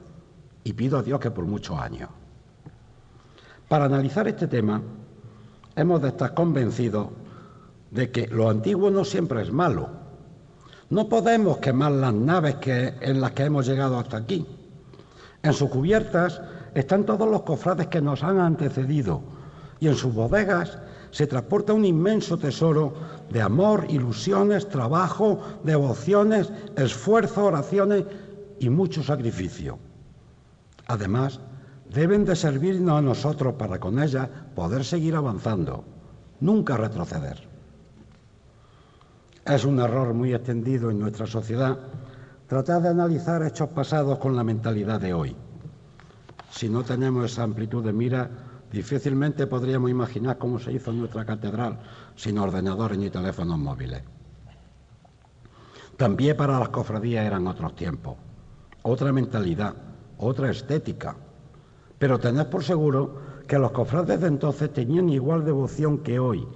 Y pido a Dios que por muchos años. Para analizar este tema, hemos de estar convencidos de que lo antiguo no siempre es malo. No podemos quemar las naves que, en las que hemos llegado hasta aquí. En sus cubiertas están todos los cofrades que nos han antecedido y en sus bodegas se transporta un inmenso tesoro de amor, ilusiones, trabajo, devociones, esfuerzo, oraciones y mucho sacrificio. Además, deben de servirnos a nosotros para con ella poder seguir avanzando, nunca retroceder. Es un error muy extendido en nuestra sociedad tratar de analizar hechos pasados con la mentalidad de hoy. Si no tenemos esa amplitud de mira, difícilmente podríamos imaginar cómo se hizo nuestra catedral sin ordenadores ni teléfonos móviles. También para las cofradías eran otros tiempos, otra mentalidad, otra estética. Pero tened por seguro que los cofrades de entonces tenían igual devoción que hoy,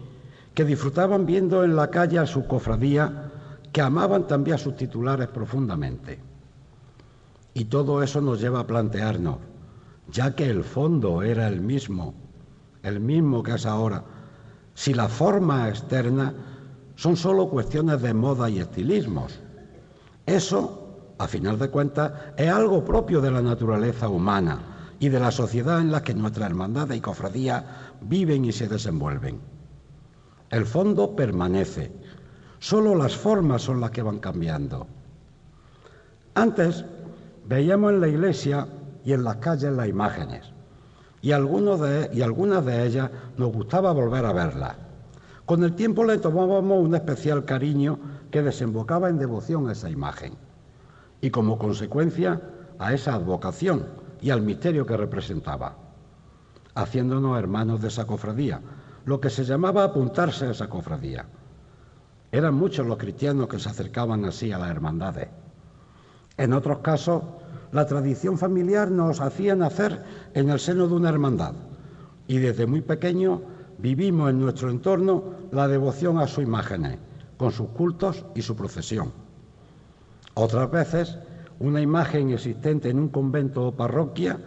que disfrutaban viendo en la calle a su cofradía, que amaban también a sus titulares profundamente. Y todo eso nos lleva a plantearnos, ya que el fondo era el mismo, el mismo que es ahora, si la forma externa son solo cuestiones de moda y estilismos. Eso, a final de cuentas, es algo propio de la naturaleza humana y de la sociedad en la que nuestra hermandad y cofradía viven y se desenvuelven. El fondo permanece, solo las formas son las que van cambiando. Antes veíamos en la iglesia y en las calles las imágenes, y, algunos de, y algunas de ellas nos gustaba volver a verlas. Con el tiempo le tomábamos un especial cariño que desembocaba en devoción a esa imagen y como consecuencia a esa advocación y al misterio que representaba, haciéndonos hermanos de esa cofradía, lo que se llamaba apuntarse a esa cofradía. Eran muchos los cristianos que se acercaban así a las hermandades. En otros casos, la tradición familiar nos hacía nacer en el seno de una hermandad y desde muy pequeño vivimos en nuestro entorno la devoción a sus imágenes, con sus cultos y su procesión. Otras veces, una imagen existente en un convento o parroquia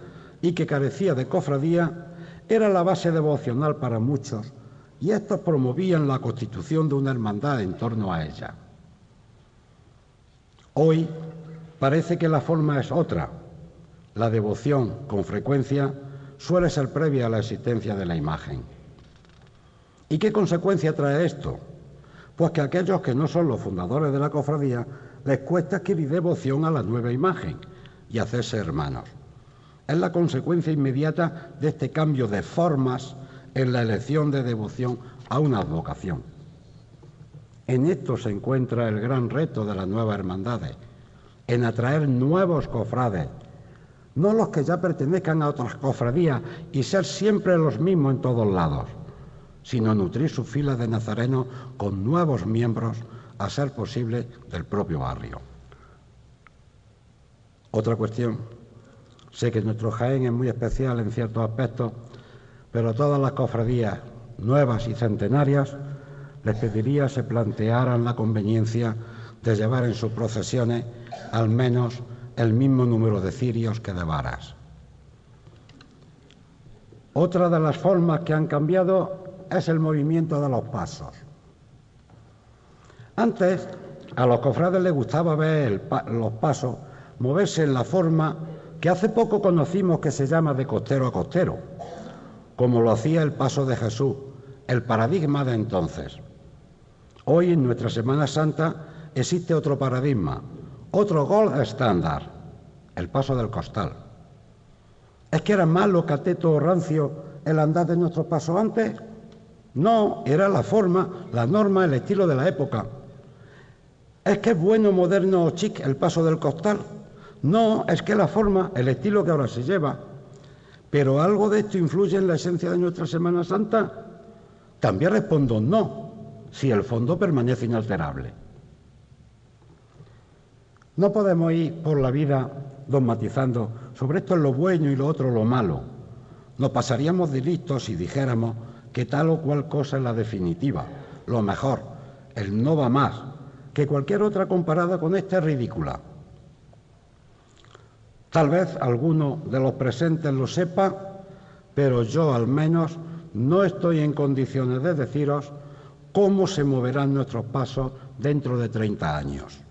y que carecía de cofradía era la base devocional para muchos y estos promovían la constitución de una hermandad en torno a ella. Hoy parece que la forma es otra. La devoción, con frecuencia, suele ser previa a la existencia de la imagen. ¿Y qué consecuencia trae esto? Pues que a aquellos que no son los fundadores de la cofradía les cuesta adquirir devoción a la nueva imagen y hacerse hermanos. Es la consecuencia inmediata de este cambio de formas en la elección de devoción a una advocación. En esto se encuentra el gran reto de las nuevas hermandades, en atraer nuevos cofrades, no los que ya pertenezcan a otras cofradías y ser siempre los mismos en todos lados sino nutrir sus filas de nazarenos con nuevos miembros, a ser posible, del propio barrio. Otra cuestión, sé que nuestro Jaén es muy especial en ciertos aspectos, pero todas las cofradías nuevas y centenarias les pediría se plantearan la conveniencia de llevar en sus procesiones al menos el mismo número de cirios que de varas. Otra de las formas que han cambiado es el movimiento de los pasos. Antes a los cofrades les gustaba ver los pasos moverse en la forma que hace poco conocimos que se llama de costero a costero, como lo hacía el paso de Jesús, el paradigma de entonces. Hoy en nuestra Semana Santa existe otro paradigma, otro gol estándar, el paso del costal. ¿Es que era malo, cateto o rancio el andar de nuestros pasos antes? No, era la forma, la norma, el estilo de la época. ¿Es que es bueno, moderno o chic el paso del costal? No, es que la forma, el estilo que ahora se lleva. Pero algo de esto influye en la esencia de nuestra Semana Santa. También respondo no, si el fondo permanece inalterable. No podemos ir por la vida dogmatizando sobre esto es lo bueno y lo otro lo malo. Nos pasaríamos de listos si dijéramos que tal o cual cosa es la definitiva, lo mejor, el no va más, que cualquier otra comparada con esta es ridícula. Tal vez alguno de los presentes lo sepa, pero yo al menos no estoy en condiciones de deciros cómo se moverán nuestros pasos dentro de 30 años.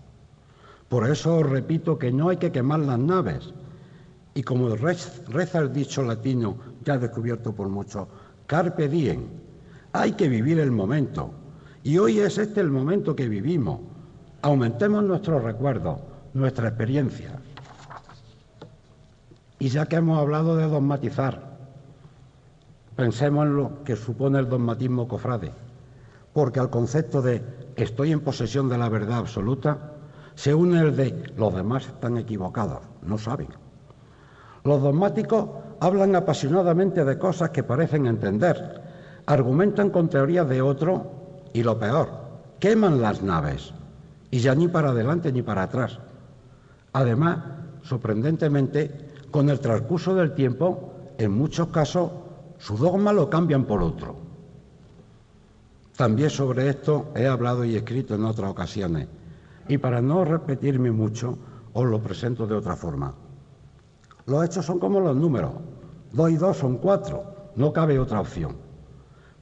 Por eso os repito que no hay que quemar las naves. Y como reza el dicho latino ya descubierto por muchos, Carpe diem. Hay que vivir el momento. Y hoy es este el momento que vivimos. Aumentemos nuestros recuerdos, nuestra experiencia. Y ya que hemos hablado de dogmatizar, pensemos en lo que supone el dogmatismo cofrade, porque al concepto de estoy en posesión de la verdad absoluta se une el de los demás están equivocados, no saben. Los dogmáticos hablan apasionadamente de cosas que parecen entender, argumentan con teorías de otro y lo peor, queman las naves y ya ni para adelante ni para atrás. Además, sorprendentemente, con el transcurso del tiempo, en muchos casos, su dogma lo cambian por otro. También sobre esto he hablado y escrito en otras ocasiones, y para no repetirme mucho, os lo presento de otra forma. Los hechos son como los números. Dos y dos son cuatro. No cabe otra opción.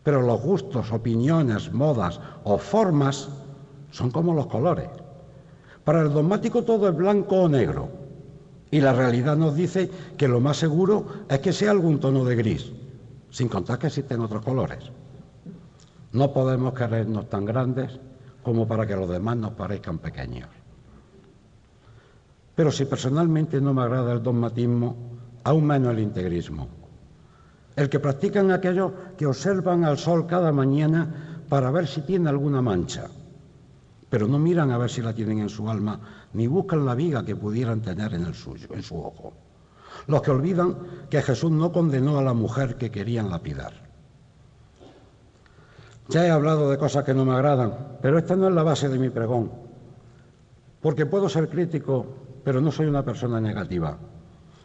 Pero los gustos, opiniones, modas o formas son como los colores. Para el dogmático todo es blanco o negro. Y la realidad nos dice que lo más seguro es que sea algún tono de gris, sin contar que existen otros colores. No podemos querernos tan grandes como para que los demás nos parezcan pequeños. Pero si personalmente no me agrada el dogmatismo, aún menos el integrismo. El que practican aquellos que observan al sol cada mañana para ver si tiene alguna mancha, pero no miran a ver si la tienen en su alma, ni buscan la viga que pudieran tener en el suyo, en su ojo. Los que olvidan que Jesús no condenó a la mujer que querían lapidar. Ya he hablado de cosas que no me agradan, pero esta no es la base de mi pregón, porque puedo ser crítico pero no soy una persona negativa.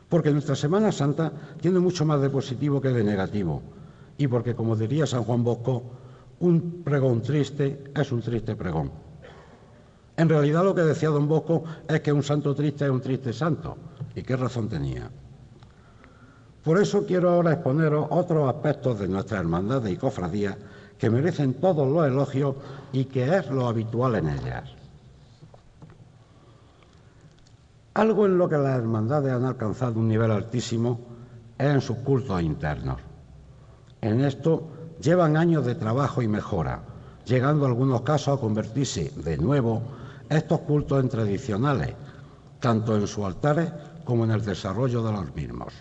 Porque nuestra Semana Santa tiene mucho más de positivo que de negativo. Y porque, como diría San Juan Bosco, un pregón triste es un triste pregón. En realidad lo que decía don Bosco es que un santo triste es un triste santo. ¿Y qué razón tenía? Por eso quiero ahora exponeros otros aspectos de nuestra hermandad y cofradía que merecen todos los elogios y que es lo habitual en ellas. Algo en lo que las hermandades han alcanzado un nivel altísimo es en sus cultos internos. En esto llevan años de trabajo y mejora, llegando en algunos casos a convertirse de nuevo estos cultos en tradicionales, tanto en sus altares como en el desarrollo de los mismos.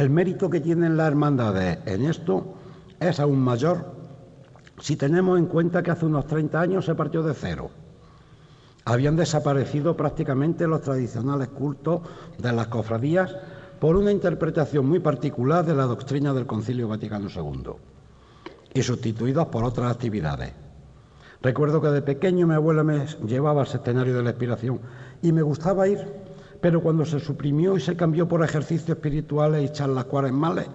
El mérito que tienen las hermandades en esto es aún mayor si tenemos en cuenta que hace unos 30 años se partió de cero. Habían desaparecido prácticamente los tradicionales cultos de las cofradías por una interpretación muy particular de la doctrina del Concilio Vaticano II y sustituidos por otras actividades. Recuerdo que de pequeño mi abuela me llevaba al centenario de la expiración y me gustaba ir, pero cuando se suprimió y se cambió por ejercicios espirituales y charlas cuaresmales,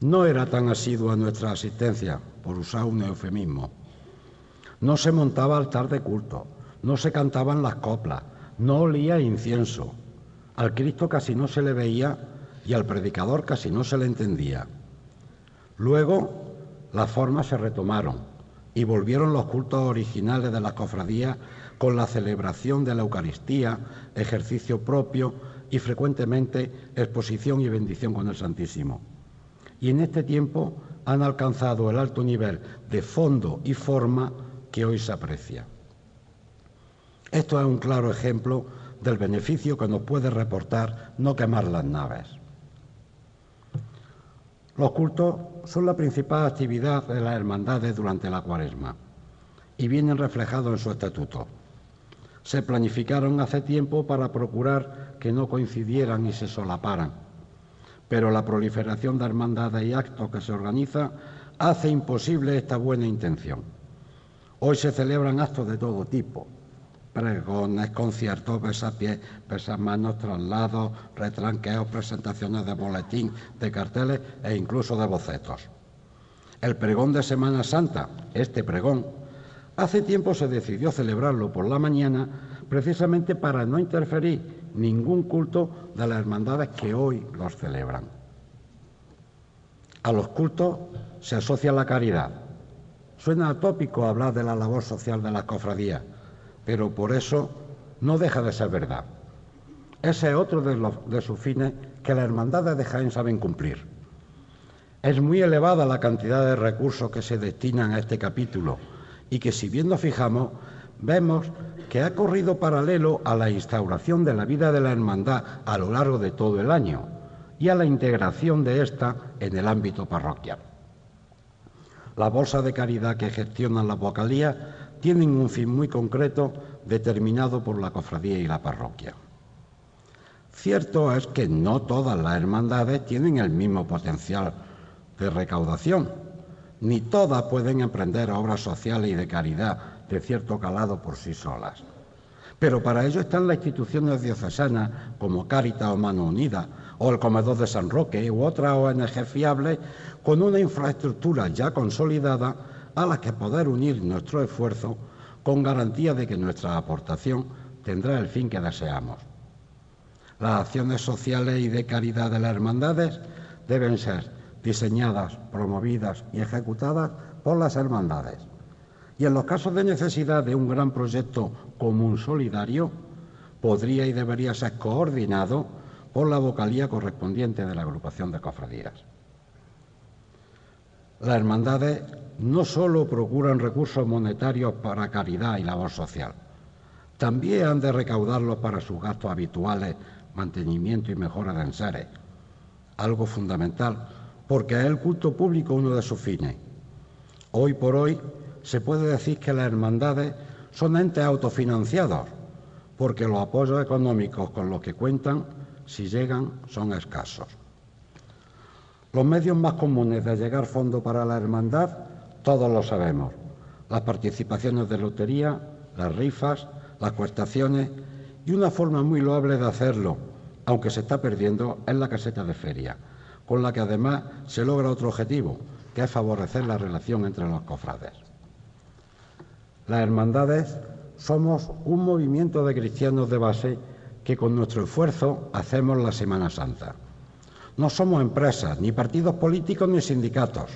no era tan asidua nuestra asistencia, por usar un eufemismo. No se montaba altar de culto, no se cantaban las coplas, no olía incienso. Al Cristo casi no se le veía y al predicador casi no se le entendía. Luego las formas se retomaron y volvieron los cultos originales de las cofradías con la celebración de la Eucaristía, ejercicio propio y frecuentemente exposición y bendición con el Santísimo y en este tiempo han alcanzado el alto nivel de fondo y forma que hoy se aprecia. Esto es un claro ejemplo del beneficio que nos puede reportar no quemar las naves. Los cultos son la principal actividad de las hermandades durante la cuaresma y vienen reflejados en su estatuto. Se planificaron hace tiempo para procurar que no coincidieran y se solaparan pero la proliferación de hermandades y actos que se organiza hace imposible esta buena intención. Hoy se celebran actos de todo tipo, pregones, conciertos, besapiés, manos, traslados, retranqueos, presentaciones de boletín, de carteles e incluso de bocetos. El pregón de Semana Santa, este pregón, hace tiempo se decidió celebrarlo por la mañana precisamente para no interferir ningún culto de las hermandades que hoy los celebran. A los cultos se asocia la caridad. Suena atópico hablar de la labor social de las cofradías, pero por eso no deja de ser verdad. Ese es otro de, de sus fines que las hermandades de Jaén saben cumplir. Es muy elevada la cantidad de recursos que se destinan a este capítulo y que si bien nos fijamos, vemos que ha corrido paralelo a la instauración de la vida de la hermandad a lo largo de todo el año y a la integración de ésta en el ámbito parroquial. La bolsa de caridad que gestionan las vocalías tienen un fin muy concreto determinado por la cofradía y la parroquia. Cierto es que no todas las hermandades tienen el mismo potencial de recaudación, ni todas pueden emprender obras sociales y de caridad de cierto calado por sí solas. Pero para ello están las instituciones diocesanas como Cáritas o Mano Unida o el Comedor de San Roque u otras ONG fiables con una infraestructura ya consolidada a la que poder unir nuestro esfuerzo con garantía de que nuestra aportación tendrá el fin que deseamos. Las acciones sociales y de caridad de las hermandades deben ser diseñadas, promovidas y ejecutadas por las hermandades. Y en los casos de necesidad de un gran proyecto común solidario, podría y debería ser coordinado por la vocalía correspondiente de la agrupación de cofradías. Las hermandades no solo procuran recursos monetarios para caridad y labor social, también han de recaudarlos para sus gastos habituales, mantenimiento y mejora de enseres, algo fundamental, porque es el culto público uno de sus fines. Hoy por hoy se puede decir que las hermandades son entes autofinanciados, porque los apoyos económicos con los que cuentan, si llegan, son escasos. Los medios más comunes de llegar fondo para la hermandad, todos lo sabemos. Las participaciones de lotería, las rifas, las cuestaciones y una forma muy loable de hacerlo, aunque se está perdiendo, es la caseta de feria, con la que además se logra otro objetivo, que es favorecer la relación entre los cofrades. Las hermandades somos un movimiento de cristianos de base que con nuestro esfuerzo hacemos la Semana Santa. No somos empresas, ni partidos políticos, ni sindicatos.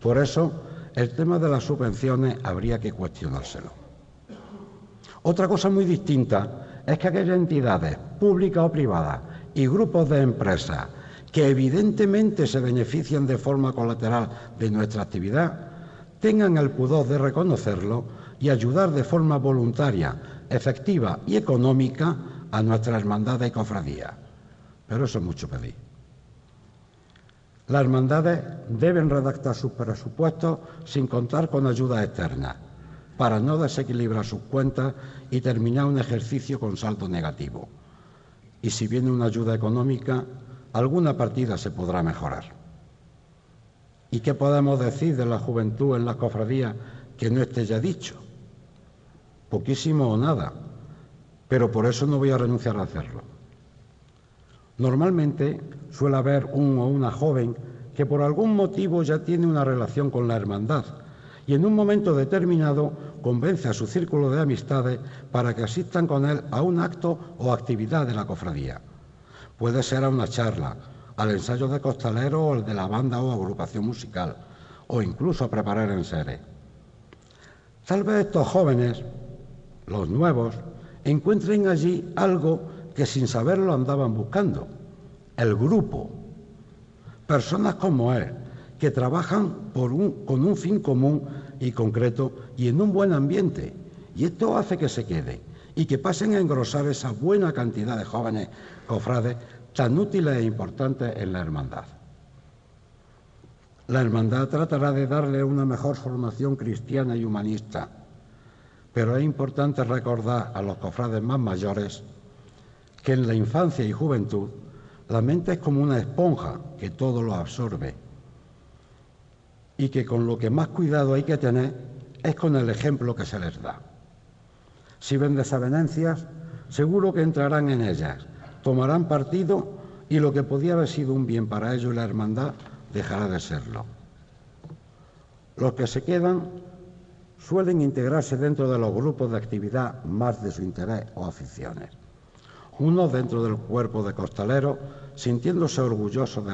Por eso, el tema de las subvenciones habría que cuestionárselo. Otra cosa muy distinta es que aquellas entidades, públicas o privadas, y grupos de empresas que evidentemente se benefician de forma colateral de nuestra actividad, tengan el pudor de reconocerlo y ayudar de forma voluntaria, efectiva y económica a nuestra hermandad y cofradía. Pero eso es mucho pedir. Las hermandades deben redactar sus presupuestos sin contar con ayuda externa, para no desequilibrar sus cuentas y terminar un ejercicio con saldo negativo. Y si viene una ayuda económica, alguna partida se podrá mejorar. ¿Y qué podemos decir de la juventud en las cofradías que no esté ya dicho? Poquísimo o nada, pero por eso no voy a renunciar a hacerlo. Normalmente suele haber un o una joven que por algún motivo ya tiene una relación con la hermandad y en un momento determinado convence a su círculo de amistades para que asistan con él a un acto o actividad de la cofradía. Puede ser a una charla, al ensayo de costalero o el de la banda o agrupación musical, o incluso a preparar en serie. Tal vez estos jóvenes, los nuevos, encuentren allí algo que sin saberlo andaban buscando, el grupo. Personas como él, que trabajan con un fin común y concreto y en un buen ambiente. Y esto hace que se quede y que pasen a engrosar esa buena cantidad de jóvenes cofrades tan útiles e importantes en la hermandad. La hermandad tratará de darle una mejor formación cristiana y humanista, pero es importante recordar a los cofrades más mayores que en la infancia y juventud la mente es como una esponja que todo lo absorbe y que con lo que más cuidado hay que tener es con el ejemplo que se les da. Si ven desavenencias, seguro que entrarán en ellas, tomarán partido y lo que podía haber sido un bien para ellos la hermandad dejará de serlo. Los que se quedan suelen integrarse dentro de los grupos de actividad más de su interés o aficiones unos dentro del cuerpo de costaleros, sintiéndose orgullosos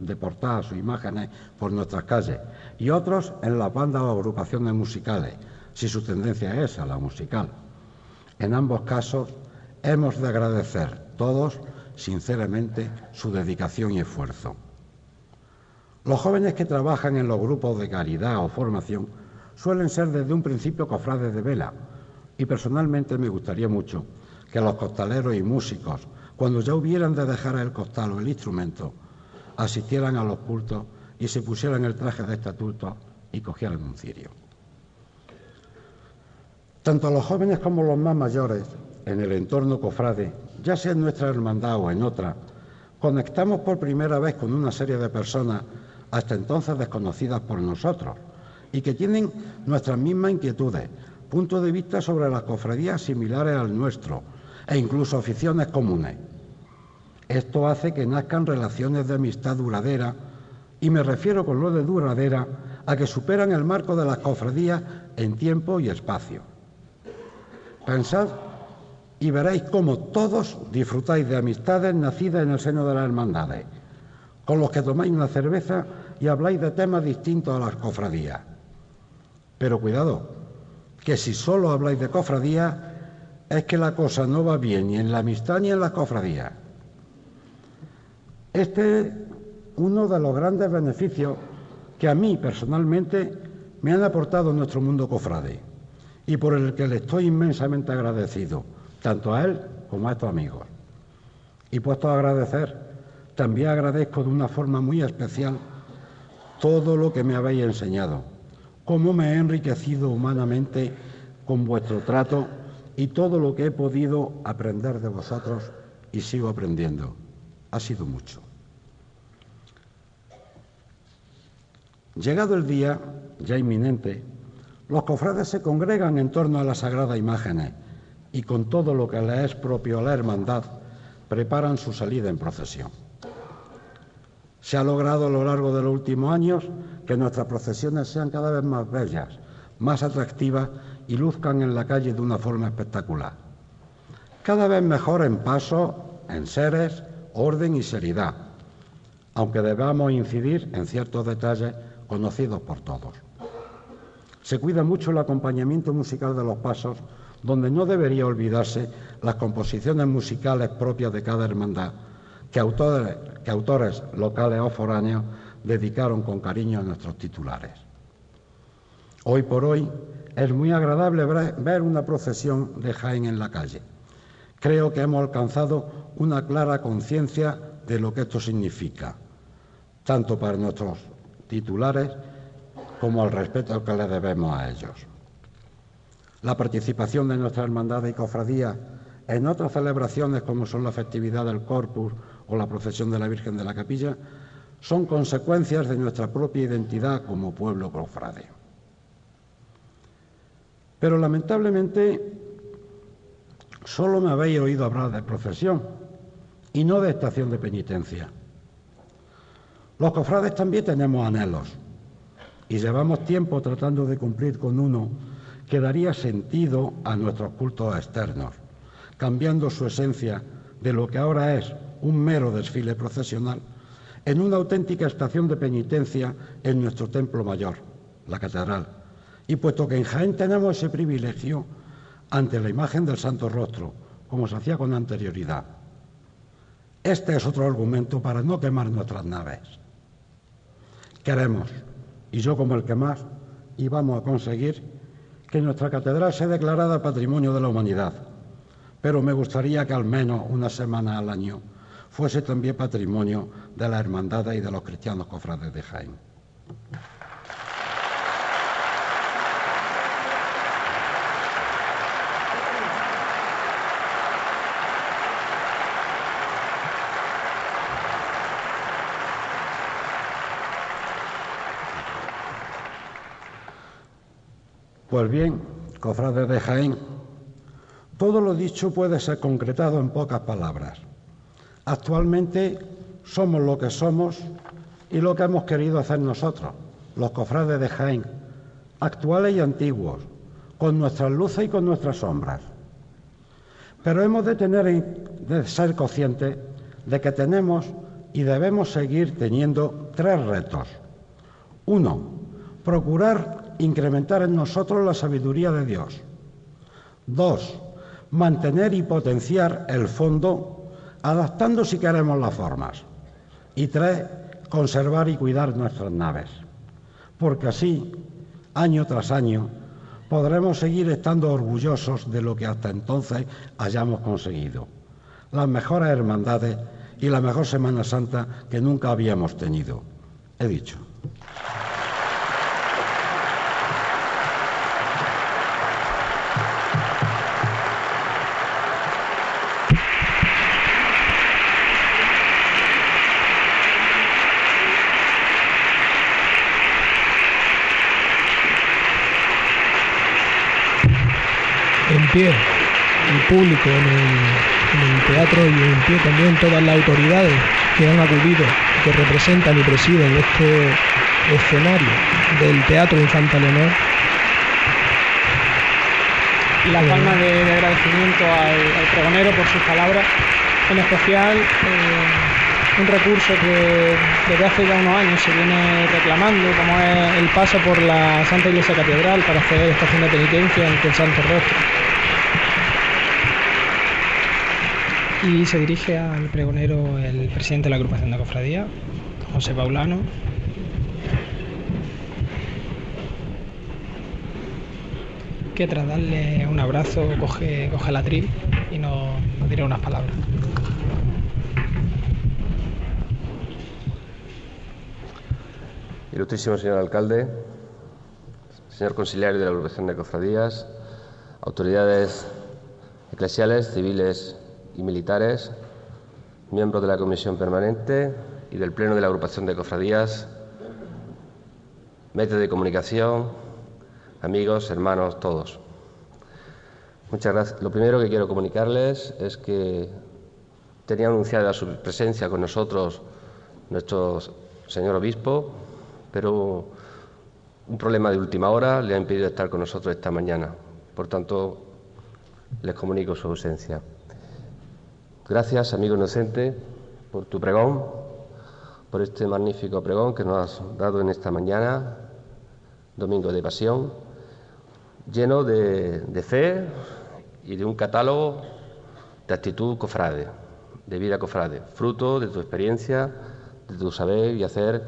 de, portar sus imágenes por nuestras calles, y otros en las bandas o agrupaciones musicales, si su tendencia es a la musical. En ambos casos, hemos de agradecer todos sinceramente su dedicación y esfuerzo. Los jóvenes que trabajan en los grupos de caridad o formación suelen ser desde un principio cofrades de vela, y personalmente me gustaría mucho que los costaleros y músicos, cuando ya hubieran de dejar el costal o el instrumento, asistieran a los cultos y se pusieran el traje de estatuto y cogieran un cirio. Tanto los jóvenes como los más mayores, en el entorno cofrade, ya sea en nuestra hermandad o en otra, conectamos por primera vez con una serie de personas hasta entonces desconocidas por nosotros y que tienen nuestras mismas inquietudes, puntos de vista sobre las cofradías similares al nuestro e incluso aficiones comunes. Esto hace que nazcan relaciones de amistad duradera y me refiero con lo de duradera a que superan el marco de las cofradías en tiempo y espacio. Pensad y veréis cómo todos disfrutáis de amistades nacidas en el seno de las hermandades, con los que tomáis una cerveza y habláis de temas distintos a las cofradías. Pero cuidado, que si solo habláis de cofradías es que la cosa no va bien ni en la amistad ni en las cofradías. Este es uno de los grandes beneficios que a mí personalmente me han aportado nuestro mundo cofrade y por el que le estoy inmensamente agradecido, tanto a él como a estos amigos. Y puesto a agradecer, también agradezco de una forma muy especial todo lo que me habéis enseñado, cómo me he enriquecido humanamente con vuestro trato y todo lo que he podido aprender de vosotros y sigo aprendiendo. Ha sido mucho. Llegado el día, ya inminente, los cofrades se congregan en torno a las sagradas imágenes y con todo lo que les es propio a la hermandad, preparan su salida en procesión. Se ha logrado a lo largo de los últimos años que nuestras procesiones sean cada vez más bellas, más atractivas y luzcan en la calle de una forma espectacular. Cada vez mejor en paso, en seres, orden y seriedad, aunque debamos incidir en ciertos detalles conocidos por todos. Se cuida mucho el acompañamiento musical de los pasos, donde no debería olvidarse las composiciones musicales propias de cada hermandad, que autores, locales o foráneos dedicaron con cariño a nuestros titulares. Hoy por hoy es muy agradable ver una procesión de Jaén en la calle. Creo que hemos alcanzado una clara conciencia de lo que esto significa, tanto para nuestros titulares como al respeto que le debemos a ellos. La participación de nuestra hermandad y cofradía en otras celebraciones como son la festividad del Corpus o la procesión de la Virgen de la Capilla son consecuencias de nuestra propia identidad como pueblo cofrade. Pero lamentablemente solo me habéis oído hablar de procesión y no de estación de penitencia. Los cofrades también tenemos anhelos y llevamos tiempo tratando de cumplir con uno que daría sentido a nuestros cultos externos, cambiando su esencia de lo que ahora es un mero desfile procesional en una auténtica estación de penitencia en nuestro templo mayor, la catedral. Y puesto que en Jaén tenemos ese privilegio ante la imagen del Santo Rostro, como se hacía con anterioridad, este es otro argumento para no quemar nuestras naves. Queremos, y yo como el que más, y vamos a conseguir que nuestra catedral sea declarada Patrimonio de la Humanidad, pero me gustaría que al menos una semana al año fuese también patrimonio de la hermandad y de los cristianos cofrades de Jaén. Pues bien, cofrades de Jaén, todo lo dicho puede ser concretado en pocas palabras. Actualmente somos lo que somos y lo que hemos querido hacer nosotros, los cofrades de Jaén, actuales y antiguos, con nuestras luces y con nuestras sombras. Pero hemos de tener de ser conscientes de que tenemos y debemos seguir teniendo tres retos. Uno, procurar incrementar en nosotros la sabiduría de Dios. Dos, mantener y potenciar el fondo adaptando si queremos las formas. Y tres, conservar y cuidar nuestras naves, porque así, año tras año, podremos seguir estando orgullosos de lo que hasta entonces hayamos conseguido. Las mejores hermandades y la mejor Semana Santa que nunca habíamos tenido. He dicho. Pie el público en el, teatro y en pie también todas las autoridades que han acudido, que representan y presiden este escenario del Teatro Infanta Leonor. Y la palma de, agradecimiento al, pregonero por sus palabras, en especial eh, un recurso que desde hace ya unos años se viene reclamando, como es el paso por la Santa Iglesia Catedral para hacer estación de penitencia ante el Santo Rostro. Y se dirige al pregonero el presidente de la agrupación de cofradía, José Paulano. Que tras darle un abrazo coge, la tril y nos, nos dirá unas palabras. Ilustrísimo señor alcalde, señor conciliario de la agrupación de cofradías, autoridades eclesiales, civiles y militares, miembros de la Comisión Permanente y del Pleno de la Agrupación de Cofradías, medios de comunicación, amigos, hermanos, todos. Muchas gracias. Lo primero que quiero comunicarles es que tenía anunciada su presencia con nosotros nuestro señor obispo, pero un problema de última hora le ha impedido estar con nosotros esta mañana. Por tanto, les comunico su ausencia. Gracias, amigo inocente, por tu pregón, por este magnífico pregón que nos has dado en esta mañana, domingo de pasión, lleno de, fe y de un catálogo de actitud cofrade, de vida cofrade, fruto de tu experiencia, de tu saber y hacer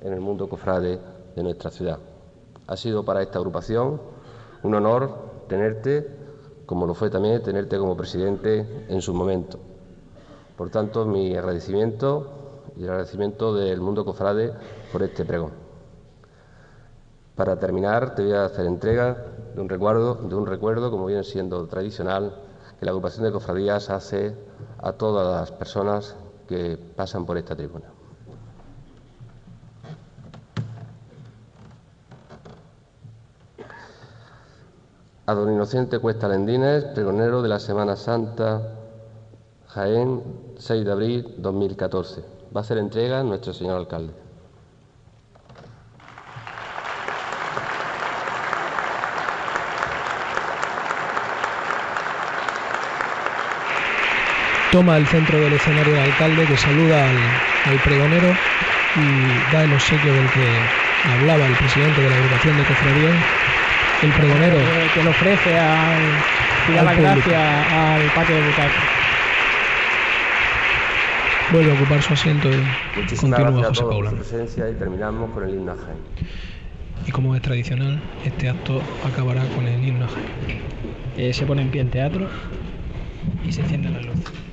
en el mundo cofrade de nuestra ciudad. Ha sido para esta agrupación un honor tenerte, como lo fue también tenerte como presidente en su momento. Por tanto, mi agradecimiento y el agradecimiento del mundo cofrade por este pregón. Para terminar, te voy a hacer entrega de un recuerdo, de un recuerdo como viene siendo tradicional, que la agrupación de cofradías hace a todas las personas que pasan por esta tribuna. A don Inocente Cuesta Lendines, pregonero de la Semana Santa Jaén, 6 de abril 2014. Va a hacer entrega nuestro señor alcalde. Toma el centro del escenario del alcalde que saluda al, pregonero y da el obsequio del que hablaba el presidente de la agrupación de cofradía, el pregonero. Que, le ofrece al, y da la gracia al patio de butacas vuelve a ocupar su asiento y Muchísimas continúa José Paula. presencia y terminamos con el himno Y como es tradicional, este acto acabará con el himno eh, se pone en pie en teatro y se enciende la luz.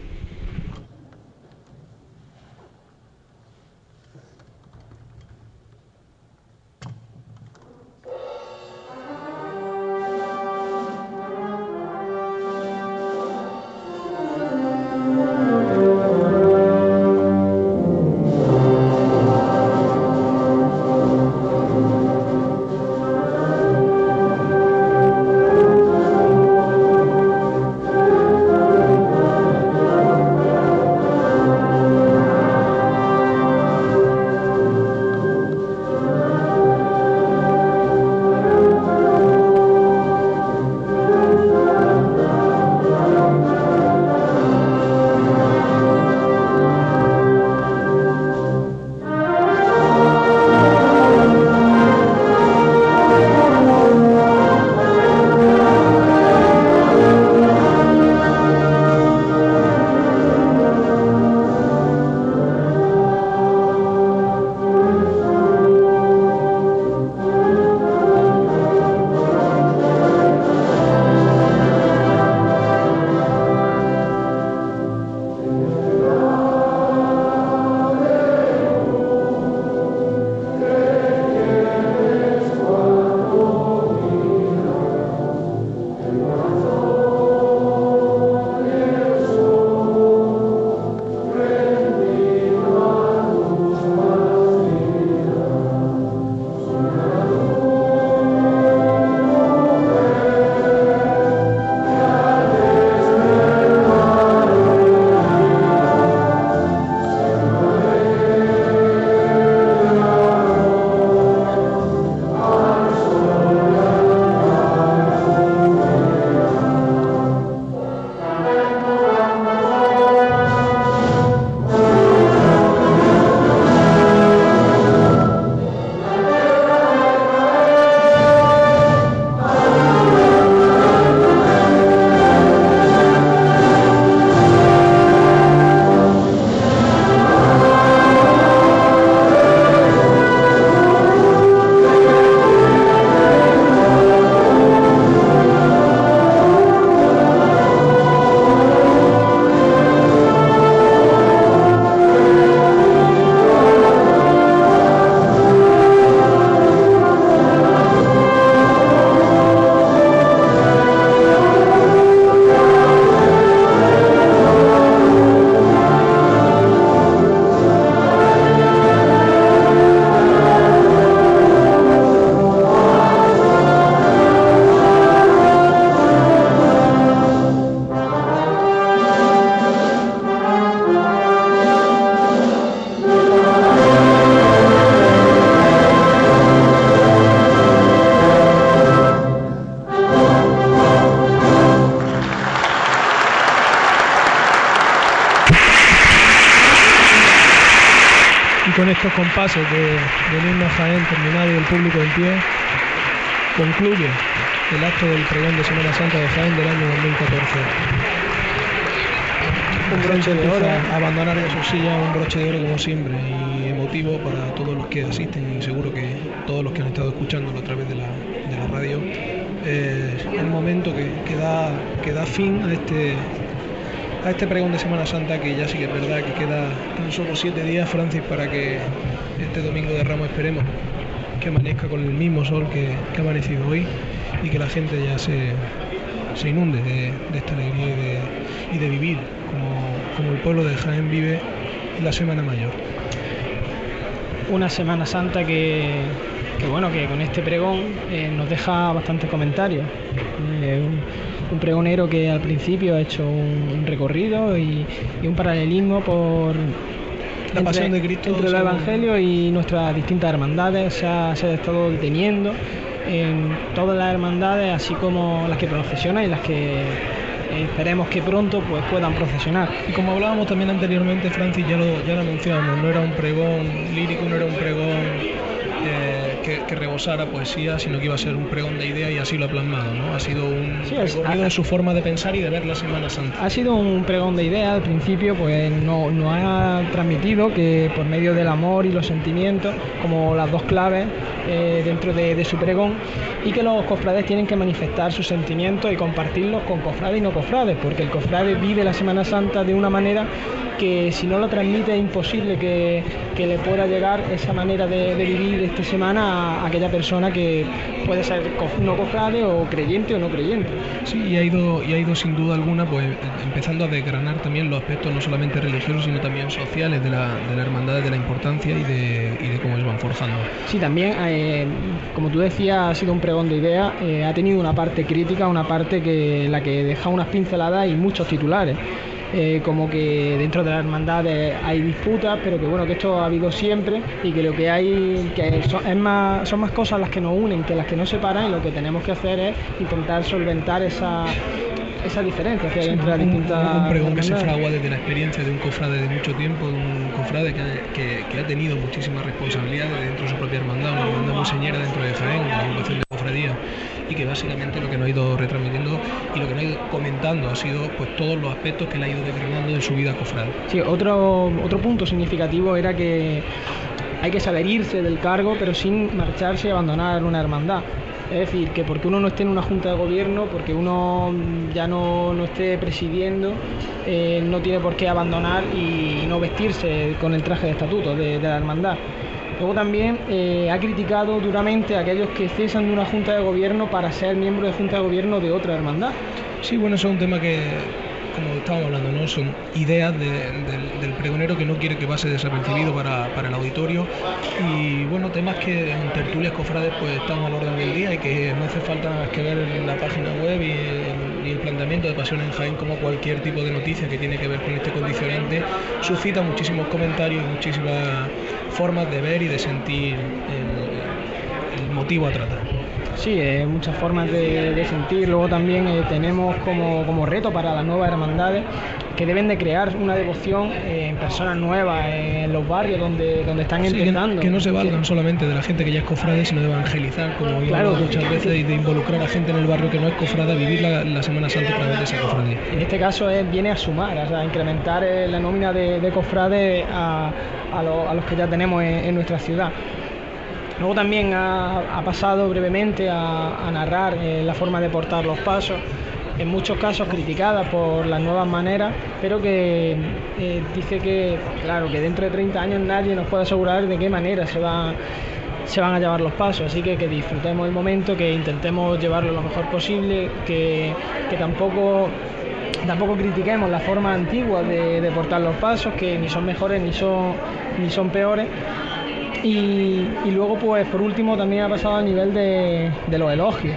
Compases de, del himno Jaén terminado y el público en pie, concluye el acto del pregón de Semana Santa de Jaén del año 2014. Un broche de oro, abandonar ya su silla, un broche de oro como siempre y emotivo para todos los que asisten y seguro que todos los que han estado escuchándolo a través de la, de la radio. Eh, es el momento que, que, da, que da fin a este, a este pregón de Semana Santa que ya sí que es verdad que queda tan solo siete días, Francis, para que este domingo de Ramos esperemos que amanezca con el mismo sol que, ha amanecido hoy y que la gente ya se, se inunde de, esta alegría y de, vivir como, como, el pueblo de Jaén vive la Semana Mayor. Una Semana Santa que, que bueno, que con este pregón eh, nos deja bastantes comentarios. Eh, un, pregonero que al principio ha hecho un, recorrido y, un paralelismo por la pasión de Cristo entre el Evangelio y nuestras distintas hermandades. Se ha, se ha estado deteniendo en todas las hermandades, así como las que procesionan y las que esperemos que pronto pues puedan procesionar. Y como hablábamos también anteriormente, Francis, ya lo, ya lo anunciamos, no era un pregón lírico, no era un pregón eh, que, que, rebosara poesía, sino que iba a ser un pregón de idea y así lo ha plasmado, ¿no? Ha sido un sí, recorrido en su forma de pensar y de ver la Semana Santa. Ha sido un pregón de idea, al principio pues no, no ha transmitido que por medio del amor y los sentimientos, como las dos claves eh, dentro de, de, su pregón, y que los cofrades tienen que manifestar sus sentimientos y compartirlos con cofrades y no cofrades, porque el cofrade vive la Semana Santa de una manera que si no lo transmite es imposible que, que le pueda llegar esa manera de, de, vivir esta semana a aquella persona que puede ser no cofrade o creyente o no creyente. Sí, y ha ido, y ha ido sin duda alguna pues empezando a desgranar también los aspectos no solamente religiosos sino también sociales de la, de la hermandad, de la importancia y de, y de cómo se van forjando. Sí, también, eh, como tú decías, ha sido un pregón de idea, eh, ha tenido una parte crítica, una parte que la que deja unas pinceladas y muchos titulares. Eh, como que dentro de la hermandad hay disputas, pero que bueno, que esto ha habido siempre y que lo que hay, que son, es más, son más cosas las que nos unen que las que nos separan y lo que tenemos que hacer es intentar solventar esa, esa diferencia que hay sí, entre las distintas. Un, un pregón que se fragua desde la experiencia de un cofrade de mucho tiempo, de un cofrade que, que, que ha tenido muchísimas responsabilidades dentro de su propia hermandad, una hermandad muy señera dentro de Jaén, la agrupación de cofradía y que básicamente lo que nos ha ido retransmitiendo y lo que nos ha ido comentando ha sido pues todos los aspectos que le ha ido declinando en su vida cofrade. Sí, otro, otro punto significativo era que hay que saber irse del cargo pero sin marcharse y abandonar una hermandad. Es decir, que porque uno no esté en una junta de gobierno, porque uno ya no, no esté presidiendo, eh, no tiene por qué abandonar y, no vestirse con el traje de estatuto de la hermandad. Luego también eh, ha criticado duramente a aquellos que cesan de una junta de gobierno para ser miembro de junta de gobierno de otra hermandad. Sí, bueno, eso es un tema que, como estábamos hablando, ¿no? son ideas de, de, del pregonero que no quiere que pase desapercibido para, para, el auditorio y bueno, temas que en tertulias cofrades pues están al orden del día y que no hace falta más que ver la página web y el, y el planteamiento de Pasión en Jaén como cualquier tipo de noticia que tiene que ver con este condicionante suscita muchísimos comentarios muchísimas formas de ver y de sentir el, motivo a tratar. Sí, eh, muchas formas de, de, sentir. Luego también eh, tenemos como, como, reto para las nuevas hermandades que deben de crear una devoción eh, en personas nuevas, en los barrios donde, donde están sí, empezando. Que, que, no se valgan solamente de la gente que ya es cofrade, sino de evangelizar, como claro, muchas veces, y de involucrar a gente en el barrio que no es cofrade a vivir la, la Semana Santa a través de esa cofradía. En este caso es, viene a sumar, o sea, a incrementar eh, la nómina de, de cofrades a, a, lo, a, los que ya tenemos en, en nuestra ciudad. Luego también ha, ha pasado brevemente a, a narrar eh, la forma de portar los pasos, en muchos casos criticada por las nuevas maneras, pero que eh, dice que, claro, que dentro de 30 años nadie nos puede asegurar de qué manera se va se van a llevar los pasos, así que que disfrutemos el momento, que intentemos llevarlo lo mejor posible, que, tampoco tampoco critiquemos la forma antigua de, de portar los pasos, que ni son mejores ni son, ni son peores, y, luego, pues por último, también ha pasado a nivel de los elogios.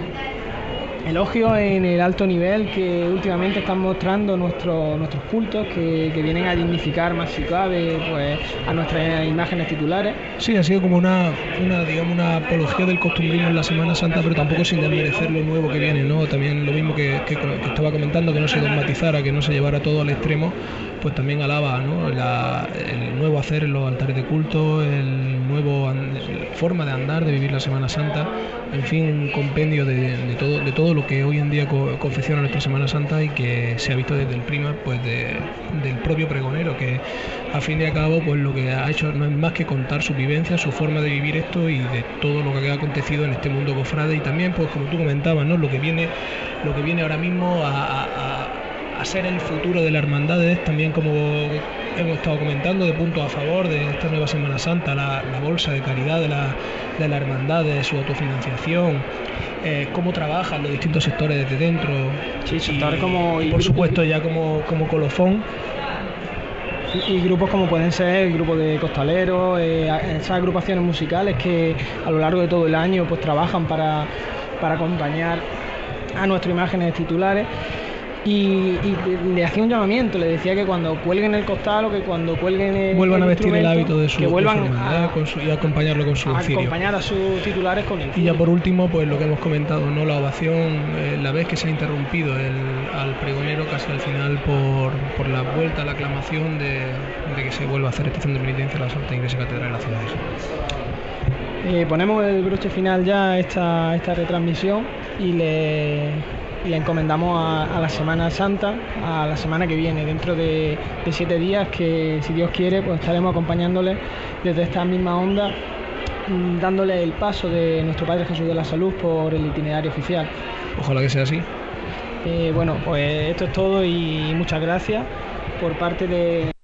Elogio en el alto nivel que últimamente están mostrando nuestros nuestros cultos que, vienen a dignificar más si cabe pues, a nuestras imágenes titulares. Sí, ha sido como una, una, digamos, una apología del costumbrismo en la Semana Santa, pero tampoco sin desmerecer lo nuevo que viene, ¿no? También lo mismo que, que, estaba comentando, que no se dogmatizara, que no se llevara todo al extremo, pues también alaba ¿no? el nuevo hacer en los altares de culto, el nuevo forma de andar, de vivir la Semana Santa, en fin, un compendio de, todo, de todo lo que hoy en día confecciona nuestra Semana Santa y que se ha visto desde el prima pues del propio pregonero, que a fin de cabo pues lo que ha hecho no es más que contar su vivencia, su forma de vivir esto y de todo lo que ha acontecido en este mundo cofrade y también pues como tú comentabas, ¿no? lo que viene, lo que viene ahora mismo a ser el futuro de la hermandad, también como hemos estado comentando, de punto a favor de esta nueva Semana Santa, la, bolsa de caridad de la, de la hermandad, de su autofinanciación, eh, cómo trabajan los distintos sectores desde dentro. Sí, sectores como... Y por supuesto ya como, como colofón y, grupos como pueden ser el grupo de costaleros, eh, esas agrupaciones musicales que a lo largo de todo el año pues trabajan para, para acompañar a nuestras imágenes titulares y, le hacía un llamamiento, le decía que cuando cuelguen el costal o que cuando cuelguen el vuelvan a vestir el hábito de su, que vuelvan a, y acompañarlo con su a acompañar a sus titulares con el y ya por último pues lo que hemos comentado no la ovación eh, la vez que se ha interrumpido el, al pregonero casi al final por, por la vuelta la aclamación de, que se vuelva a hacer estación de penitencia en la Santa Iglesia Catedral de la ciudad eh, ponemos el broche final ya a esta, esta retransmisión y le y le encomendamos a, la Semana Santa, a la semana que viene, dentro de, siete días, que si Dios quiere, pues estaremos acompañándole desde esta misma onda, mm, dándole el paso de nuestro Padre Jesús de la Salud por el itinerario oficial. Ojalá que sea así. Eh, bueno, pues esto es todo y muchas gracias por parte de...